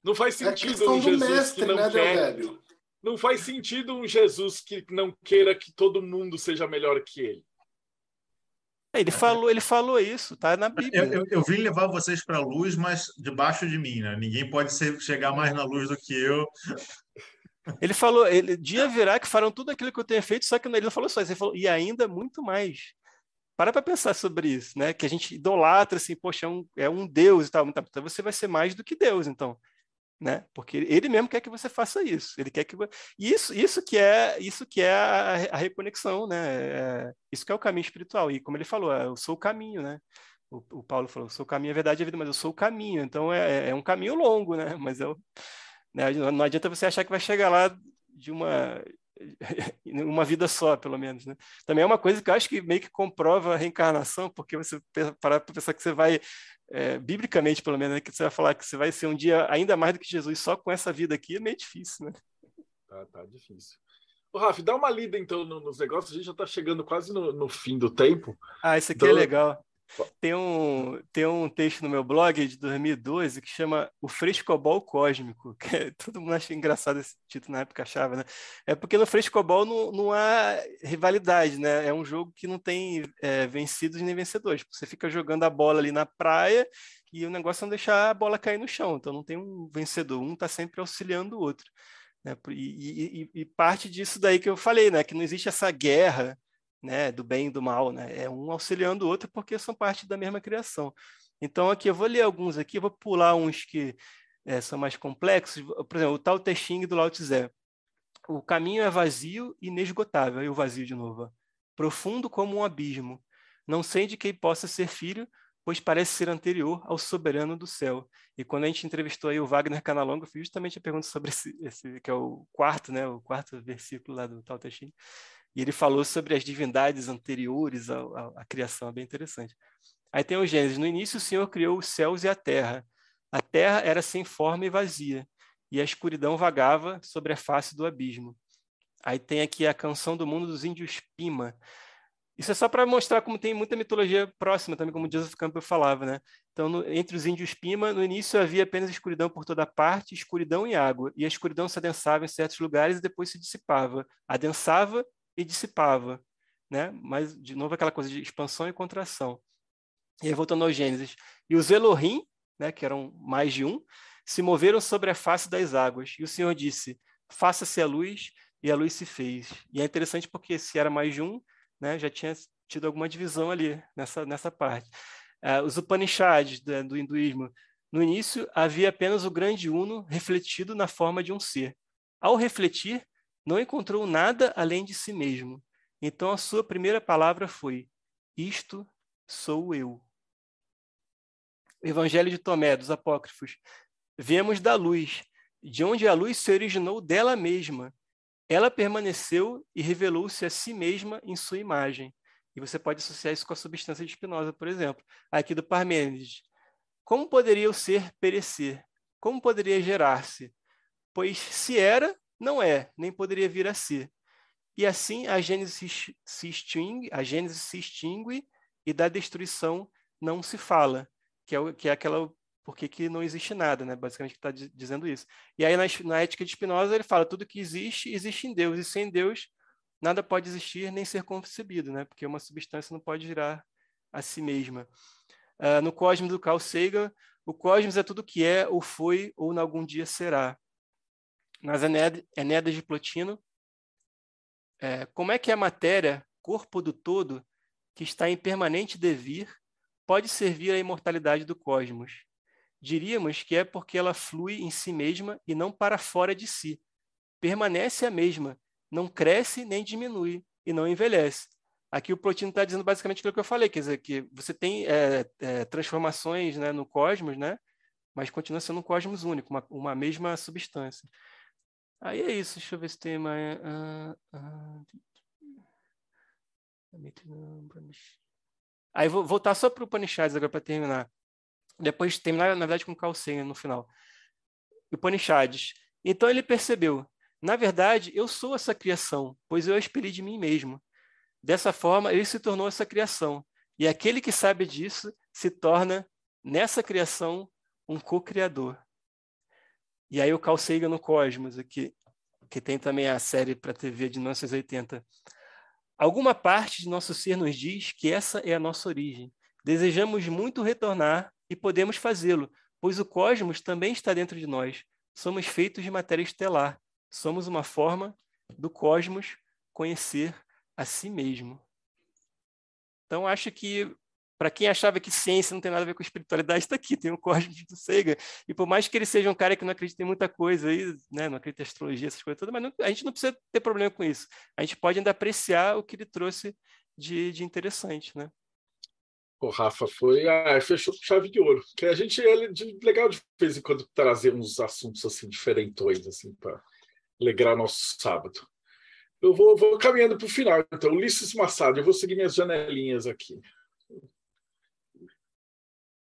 Não faz é sentido é um Jesus mestre, que não né, quer. Deodébio? Não faz sentido um Jesus que não queira que todo mundo seja melhor que ele. É, ele falou, ele falou isso, tá na Bíblia. Eu, eu, eu vim levar vocês para a luz, mas debaixo de mim, né? Ninguém pode ser, chegar mais na luz do que eu. Ele falou, ele, dia virá que farão tudo aquilo que eu tenho feito, só que ele não falou só isso, ele falou, e ainda muito mais. Para para pensar sobre isso, né? Que a gente idolatra assim, poxa, é um, é um Deus e tal. Então você vai ser mais do que Deus, então né? Porque ele mesmo quer que você faça isso. Ele quer que isso, isso que é isso que é a, a reconexão, né? É, isso que é o caminho espiritual. E como ele falou, é, eu sou o caminho, né? O, o Paulo falou, sou o caminho, a verdade é a vida, mas eu sou o caminho. Então é, é, é um caminho longo, né? Mas eu, né? não adianta você achar que vai chegar lá de uma uma vida só, pelo menos, né? Também é uma coisa que eu acho que meio que comprova a reencarnação, porque você parar para pensar que você vai é, biblicamente, pelo menos, né, que você vai falar que você vai ser um dia ainda mais do que Jesus só com essa vida aqui, é meio difícil, né? Tá, tá difícil. Ô, Rafa, dá uma lida então nos negócios, a gente já está chegando quase no, no, fim do tempo. Ah, isso aqui então... é legal. Tem um, tem um texto no meu blog de 2012 que chama O Frescobol Cósmico, que é, todo mundo acha engraçado esse título na época, achava, né? É porque no Frescobol não, não há rivalidade, né? É um jogo que não tem é, vencidos nem vencedores. Você fica jogando a bola ali na praia e o negócio é não deixar a bola cair no chão. Então não tem um vencedor, um está sempre auxiliando o outro. Né? E, e, e parte disso daí que eu falei, né? Que não existe essa guerra né, do bem e do mal, né? É um auxiliando o outro porque são parte da mesma criação. Então aqui eu vou ler alguns aqui, vou pular uns que é, são mais complexos. Por exemplo, o Tao Te Ching do Lao Tse. O caminho é vazio e inesgotável. Aí o vazio de novo. Profundo como um abismo. Não sei de quem possa ser filho, pois parece ser anterior ao soberano do céu. E quando a gente entrevistou aí o Wagner Canalonga, eu fiz justamente a pergunta sobre esse, esse, que é o quarto, né, o quarto versículo lá do Tao Te Ching. E ele falou sobre as divindades anteriores à, à, à criação, é bem interessante. Aí tem o Gênesis. No início, o Senhor criou os céus e a terra. A terra era sem forma e vazia, e a escuridão vagava sobre a face do abismo. Aí tem aqui a canção do mundo dos índios Pima. Isso é só para mostrar como tem muita mitologia próxima, também como Joseph Campbell falava, né? Então, no, entre os índios Pima, no início havia apenas escuridão por toda parte, escuridão e água, e a escuridão se adensava em certos lugares e depois se dissipava. Adensava e dissipava, né? Mas de novo aquela coisa de expansão e contração. E aí voltando ao Gênesis, e os Elohim, né, que eram mais de um, se moveram sobre a face das águas. E o Senhor disse: Faça-se a luz, e a luz se fez. E é interessante porque se era mais de um, né, já tinha tido alguma divisão ali nessa, nessa parte. Uh, os Upanishads do, do hinduísmo, no início havia apenas o grande Uno refletido na forma de um ser. Ao refletir, não encontrou nada além de si mesmo. Então a sua primeira palavra foi: Isto sou eu. Evangelho de Tomé, dos Apócrifos. Vemos da luz, de onde a luz se originou dela mesma. Ela permaneceu e revelou-se a si mesma em sua imagem. E você pode associar isso com a substância de Spinoza, por exemplo. Aqui do Parmênides. Como poderia o ser perecer? Como poderia gerar-se? Pois se era, não é, nem poderia vir a ser. E assim a Gênese se extingue, a Gênese se extingue e da destruição não se fala, que é, que é aquela porque que não existe nada, né? Basicamente está dizendo isso. E aí na, na ética de Spinoza ele fala tudo que existe existe em Deus e sem Deus nada pode existir nem ser concebido, né? Porque uma substância não pode virar a si mesma. Uh, no Cosmos do Carl Sagan, o cosmos é tudo que é ou foi ou em algum dia será. Nas Enéadas de Plotino, é, como é que a matéria, corpo do todo, que está em permanente devir, pode servir à imortalidade do cosmos? Diríamos que é porque ela flui em si mesma e não para fora de si. Permanece a mesma, não cresce nem diminui e não envelhece. Aqui o Plotino está dizendo basicamente aquilo que eu falei, quer dizer, que você tem é, é, transformações né, no cosmos, né, mas continua sendo um cosmos único, uma, uma mesma substância. Aí é isso, deixa eu ver se tem mais. Uh, uh, Aí vou voltar só para o Upanishads agora para terminar. Depois terminar, na verdade, com Calcenha no final. Upanishads. Então ele percebeu: na verdade, eu sou essa criação, pois eu expeli de mim mesmo. Dessa forma, ele se tornou essa criação. E aquele que sabe disso se torna, nessa criação, um co-criador. E aí o Carl Sagan no Cosmos, aqui, que tem também a série para TV de 1980. Alguma parte de nosso ser nos diz que essa é a nossa origem. Desejamos muito retornar e podemos fazê-lo, pois o cosmos também está dentro de nós. Somos feitos de matéria estelar. Somos uma forma do cosmos conhecer a si mesmo. Então, acho que para quem achava que ciência não tem nada a ver com espiritualidade, está aqui, tem o Cosmos do Seiga. E por mais que ele seja um cara que não acredita em muita coisa aí, né, não acredita em astrologia, essas coisas todas, mas não, a gente não precisa ter problema com isso. A gente pode ainda apreciar o que ele trouxe de, de interessante, né? O Rafa foi, ah, fechou com chave de ouro. Que a gente é legal de vez em quando trazer uns assuntos assim diferentões assim para alegrar nosso sábado. Eu vou, vou caminhando para o final. Então, Ulisses Massado, eu vou seguir minhas janelinhas aqui.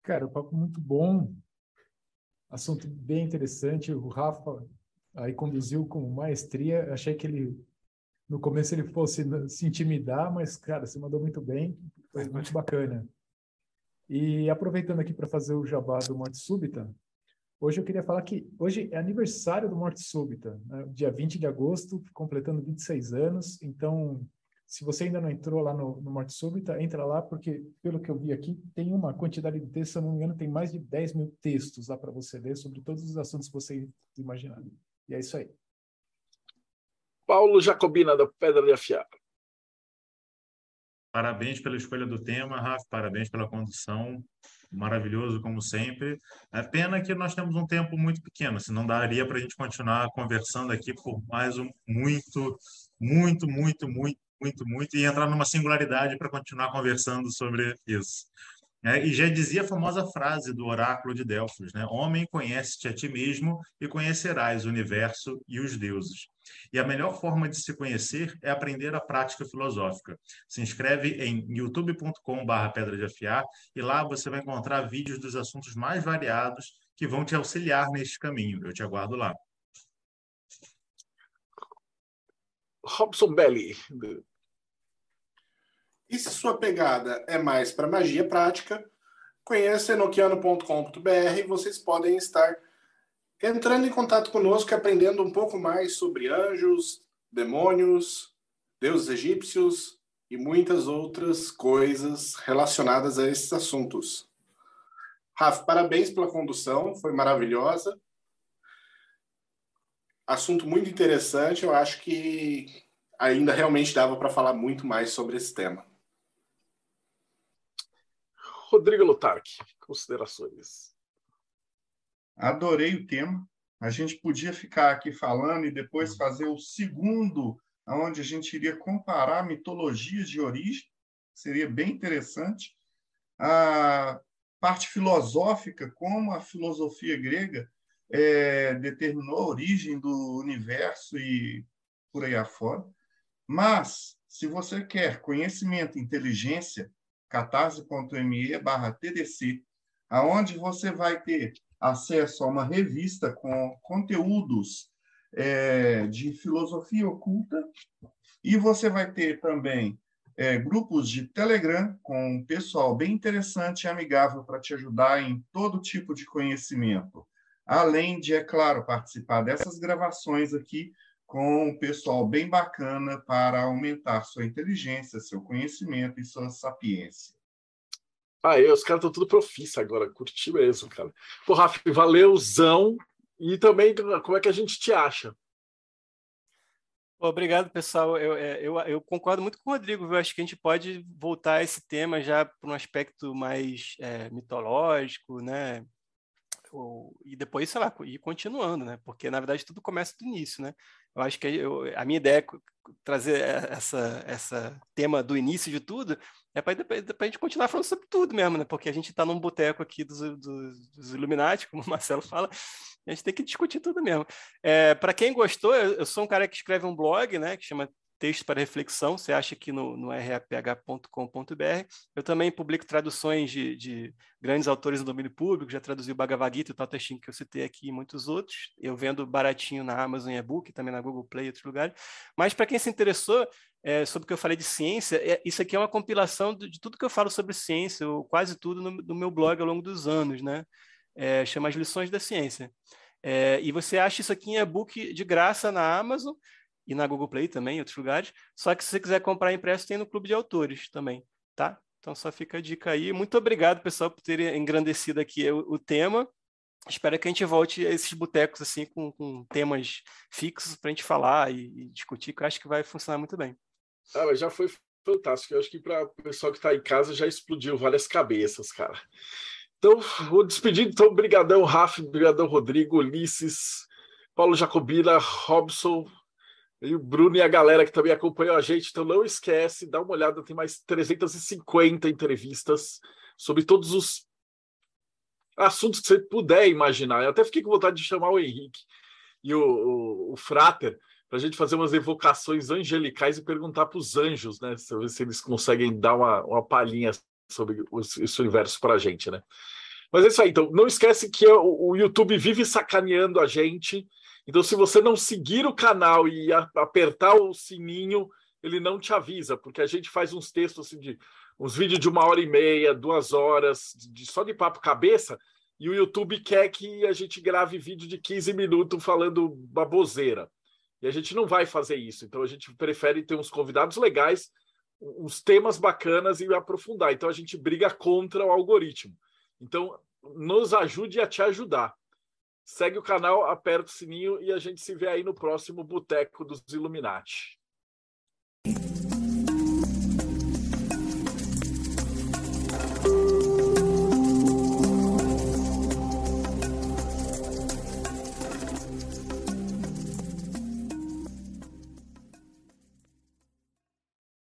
Cara, o papo muito bom, assunto bem interessante. O Rafa aí conduziu com maestria. Achei que ele, no começo, ele fosse se intimidar, mas, cara, você mandou muito bem, foi muito bacana. E aproveitando aqui para fazer o jabá do Morte Súbita, hoje eu queria falar que hoje é aniversário do Morte Súbita, né? dia 20 de agosto, completando 26 anos. Então, se você ainda não entrou lá no, no Morte Súbita, entra lá, porque, pelo que eu vi aqui, tem uma quantidade de textos, se eu não me engano, tem mais de 10 mil textos lá para você ler sobre todos os assuntos que você imaginar. E é isso aí. Paulo Jacobina, da Pedra de Afiar. Parabéns pela escolha do tema, Rafa, parabéns pela condução, maravilhoso como sempre. É pena que nós temos um tempo muito pequeno, senão daria para a gente continuar conversando aqui por mais um muito, muito, muito, muito muito, muito, e entrar numa singularidade para continuar conversando sobre isso. É, e já dizia a famosa frase do oráculo de Delfos, né? Homem, conhece-te a ti mesmo e conhecerás o universo e os deuses. E a melhor forma de se conhecer é aprender a prática filosófica. Se inscreve em youtube.com/barra pedra de afiar e lá você vai encontrar vídeos dos assuntos mais variados que vão te auxiliar neste caminho. Eu te aguardo lá. Robson Belli. E se sua pegada é mais para magia prática, conheça enoquiano.com.br. Vocês podem estar entrando em contato conosco aprendendo um pouco mais sobre anjos, demônios, deuses egípcios e muitas outras coisas relacionadas a esses assuntos. Rafa, parabéns pela condução, foi maravilhosa. Assunto muito interessante, eu acho que ainda realmente dava para falar muito mais sobre esse tema. Rodrigo Lutarque, considerações. Adorei o tema. A gente podia ficar aqui falando e depois fazer o segundo, onde a gente iria comparar mitologias de origem. Seria bem interessante. A parte filosófica, como a filosofia grega é, determinou a origem do universo e por aí afora. Mas, se você quer conhecimento inteligência, catarse.me barra TDC, aonde você vai ter acesso a uma revista com conteúdos é, de filosofia oculta e você vai ter também é, grupos de Telegram com um pessoal bem interessante e amigável para te ajudar em todo tipo de conhecimento. Além de, é claro, participar dessas gravações aqui com um pessoal bem bacana para aumentar sua inteligência, seu conhecimento e sua sapiência. Aí, os caras estão tudo profissa agora, curti mesmo, cara. Pô, Rafa, valeuzão. E também, como é que a gente te acha? Obrigado, pessoal. Eu, é, eu, eu, concordo muito com o Rodrigo. Eu acho que a gente pode voltar a esse tema já para um aspecto mais é, mitológico, né? Ou, e depois, sei lá, ir continuando, né? Porque, na verdade, tudo começa do início, né? Eu acho que eu, a minha ideia é trazer essa, essa tema do início de tudo é para a gente continuar falando sobre tudo mesmo, né? Porque a gente está num boteco aqui dos, dos, dos, Illuminati, como o Marcelo fala, a gente tem que discutir tudo mesmo. É, para quem gostou, eu, eu, sou um cara que escreve um blog, né? Que chama texto para reflexão, você acha aqui no, no raph.com.br. Eu também publico traduções de, de, grandes autores do domínio público, já traduzi o Bhagavad Gita, o Tao Te Ching que eu citei aqui e muitos outros. Eu vendo baratinho na Amazon e-book, também na Google Play e outros lugares. Mas para quem se interessou é, sobre o que eu falei de ciência, é, isso aqui é uma compilação de, de, tudo que eu falo sobre ciência, ou quase tudo no, no meu blog ao longo dos anos, né? É, chama As Lições da Ciência. É, e você acha isso aqui em e-book de graça na Amazon e na Google Play também, em outros lugares. Só que se você quiser comprar impresso, tem no Clube de Autores também, tá? Então só fica a dica aí. Muito obrigado, pessoal, por terem engrandecido aqui o, o tema. Espero que a gente volte a esses botecos assim com, com temas fixos para a gente falar e, e, discutir, que eu acho que vai funcionar muito bem. Ah, mas já foi fantástico. Eu acho que para o pessoal que está em casa já explodiu várias cabeças, cara. Então, vou despedir. Então, brigadão, Rafa, brigadão, Rodrigo, Ulisses, Paulo Jacobina, Robson, e o Bruno e a galera que também acompanhou a gente. Então não esquece, dá uma olhada, tem mais 350 entrevistas sobre todos os assuntos que você puder imaginar. Eu até fiquei com vontade de chamar o Henrique e o, o, o Frater para a gente fazer umas evocações angelicais e perguntar para os anjos, né? Se, eles conseguem dar uma, uma palhinha sobre esse universo para a gente, né? Mas é isso aí. Então, não esquece que o, o YouTube vive sacaneando a gente então, se você não seguir o canal e apertar o sininho, ele não te avisa, porque a gente faz uns textos assim de uns vídeos de uma hora e meia, duas horas, de, só de papo cabeça, e o YouTube quer que a gente grave vídeo de 15 minutos falando baboseira. E a gente não vai fazer isso. Então a gente prefere ter uns convidados legais, uns temas bacanas e aprofundar. Então a gente briga contra o algoritmo. Então nos ajude a te ajudar. Segue o canal, aperta o sininho e a gente se vê aí no próximo Boteco dos Illuminati.